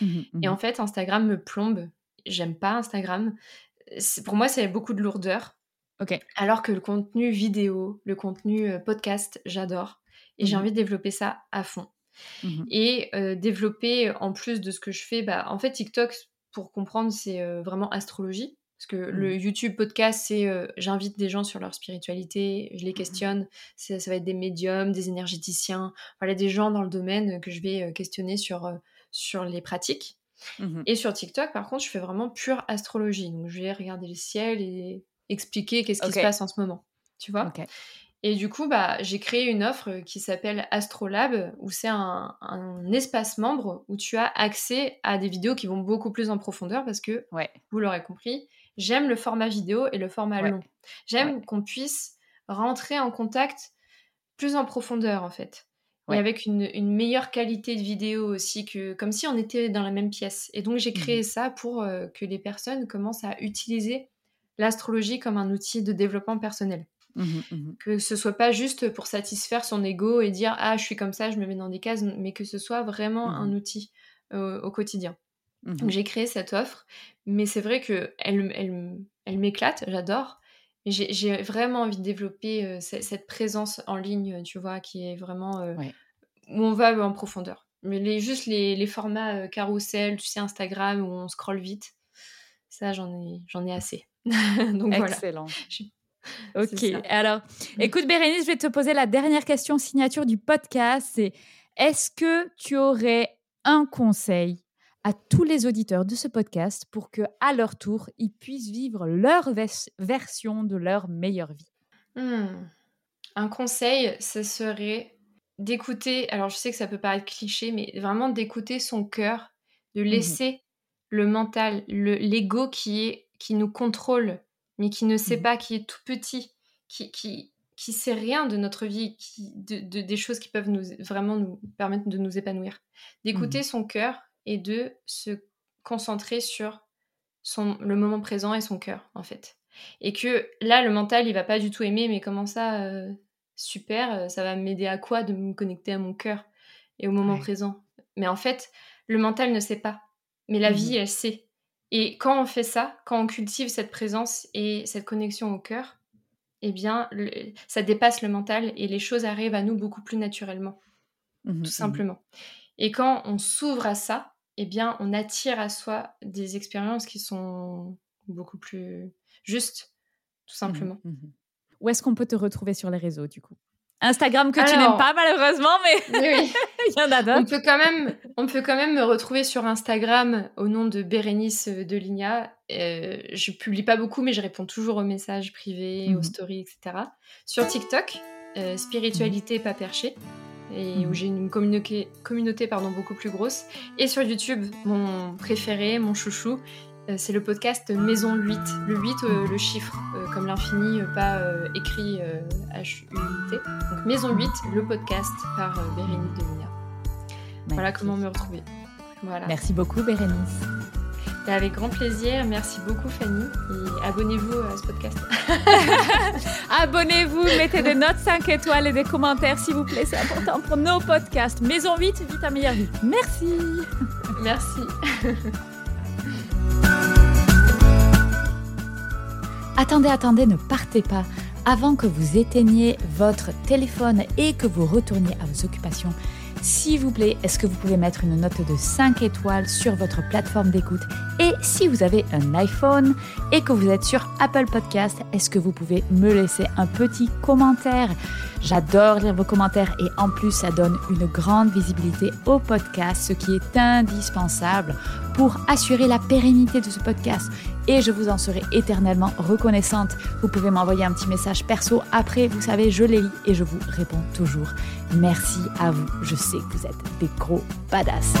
Mmh Et en mmh fait, Instagram me plombe. J'aime pas Instagram. Pour moi, c'est beaucoup de lourdeur. Alors que le contenu vidéo, le contenu euh, podcast, j'adore. Et j'ai mmh envie de développer ça à fond. Et euh, développer, en plus de ce que je fais, bah, en fait, TikTok, pour comprendre, c'est euh, vraiment astrologie. Parce que le mmh. YouTube podcast, c'est euh, j'invite des gens sur leur spiritualité, je les mmh questionne. Ça, va être des médiums, des énergéticiens, voilà, des gens dans le domaine que je vais euh, questionner sur, sur les pratiques. Mmh et sur TikTok, par contre, je fais vraiment pure astrologie. Donc, je vais regarder le ciel et expliquer qu'est-ce qui se passe en ce moment. Tu vois? Et du coup, bah, j'ai créé une offre qui s'appelle Astrolab, où c'est un, espace membre où tu as accès à des vidéos qui vont beaucoup plus en profondeur parce que, vous l'aurez compris, J'aime le format vidéo et le format long. J'aime qu'on puisse rentrer en contact plus en profondeur en fait. Et avec une, meilleure qualité de vidéo aussi, que, comme si on était dans la même pièce. Et donc j'ai créé mmh ça pour euh, que les personnes commencent à utiliser l'astrologie comme un outil de développement personnel. Mmh mmh que ce soit pas juste pour satisfaire son ego et dire ah je suis comme ça, je me mets dans des cases, mais que ce soit vraiment un outil euh, au quotidien. Donc j'ai créé cette offre, mais c'est vrai que elle, elle, elle m'éclate, j'adore. J'ai vraiment envie de développer euh, cette, présence en ligne, tu vois, qui est vraiment euh, où on va en profondeur. Mais les, juste les, les formats carousel, tu sais, Instagram, où on scrolle vite, ça, j'en ai, j'en ai assez. [LAUGHS] Donc Excellent. [LAUGHS] Ok, alors, mmh. écoute Bérénice, je vais te poser la dernière question signature du podcast. C'est est-ce que tu aurais un conseil à tous les auditeurs de ce podcast pour que, à leur tour, ils puissent vivre leur version de leur meilleure vie? Hmm. Un conseil, ce serait d'écouter, alors je sais que ça peut paraître cliché, mais vraiment d'écouter son cœur, de mmh laisser le mental, l'ego qui, est, qui nous contrôle, mais qui ne sait mmh pas, qui est tout petit, qui, qui, qui sait rien de notre vie, qui, de, des choses qui peuvent nous, vraiment nous permettre de nous épanouir. D'écouter mmh son cœur et de se concentrer sur son, le moment présent et son cœur, en fait. Et que là, le mental, il va pas du tout aimer, mais comment ça, euh, super, euh, ça va m'aider à quoi de me connecter à mon cœur et au moment présent? Mais en fait, le mental ne sait pas, mais la mmh vie, elle sait. Et quand on fait ça, quand on cultive cette présence et cette connexion au cœur, eh bien, ça dépasse le mental et les choses arrivent à nous beaucoup plus naturellement, mmh tout mmh simplement. Et quand on s'ouvre à ça, eh bien, on attire à soi des expériences qui sont beaucoup plus justes, tout mmh simplement. Mmh Où est-ce qu'on peut te retrouver sur les réseaux, du coup? Instagram que tu n'aimes pas malheureusement, mais [LAUGHS] il y en a d'autres. On peut quand même, on peut quand même me retrouver sur Instagram au nom de Bérénice de Ligna. Euh, je publie pas beaucoup, mais je réponds toujours aux messages privés, aux mmh stories, etc. Sur TikTok, euh, spiritualité pas perchée et où mhm. j'ai une communauté, communauté pardon, beaucoup plus grosse. Et sur YouTube, mon préféré, mon chouchou, c'est le podcast Maison 8. Le 8, euh, le chiffre, euh, comme l'infini, pas écrit H-U-T. Donc Maison 8, le podcast par Bérénice Delina. Voilà comment me retrouver. Voilà. Merci beaucoup Bérénice. Avec grand plaisir. Merci beaucoup, Fanny. Et abonnez-vous à ce podcast. [LAUGHS] abonnez-vous, mettez des notes 5 étoiles et des commentaires, s'il vous plaît. C'est important pour nos podcasts. Maison vite, vite à meilleure vie. Merci. Merci. [LAUGHS] attendez, attendez, ne partez pas. avant que vous éteigniez votre téléphone et que vous retourniez à vos occupations, s'il vous plaît, est-ce que vous pouvez mettre une note de 5 étoiles sur votre plateforme d'écoute? Et si vous avez un iPhone et que vous êtes sur Apple Podcast, est-ce que vous pouvez me laisser un petit commentaire? J'adore lire vos commentaires et en plus ça donne une grande visibilité au podcast, ce qui est indispensable pour assurer la pérennité de ce podcast et je vous en serai éternellement reconnaissante. Vous pouvez m'envoyer un petit message perso après, vous savez, je les lis et je vous réponds toujours. Merci à vous, je sais que vous êtes des gros badass.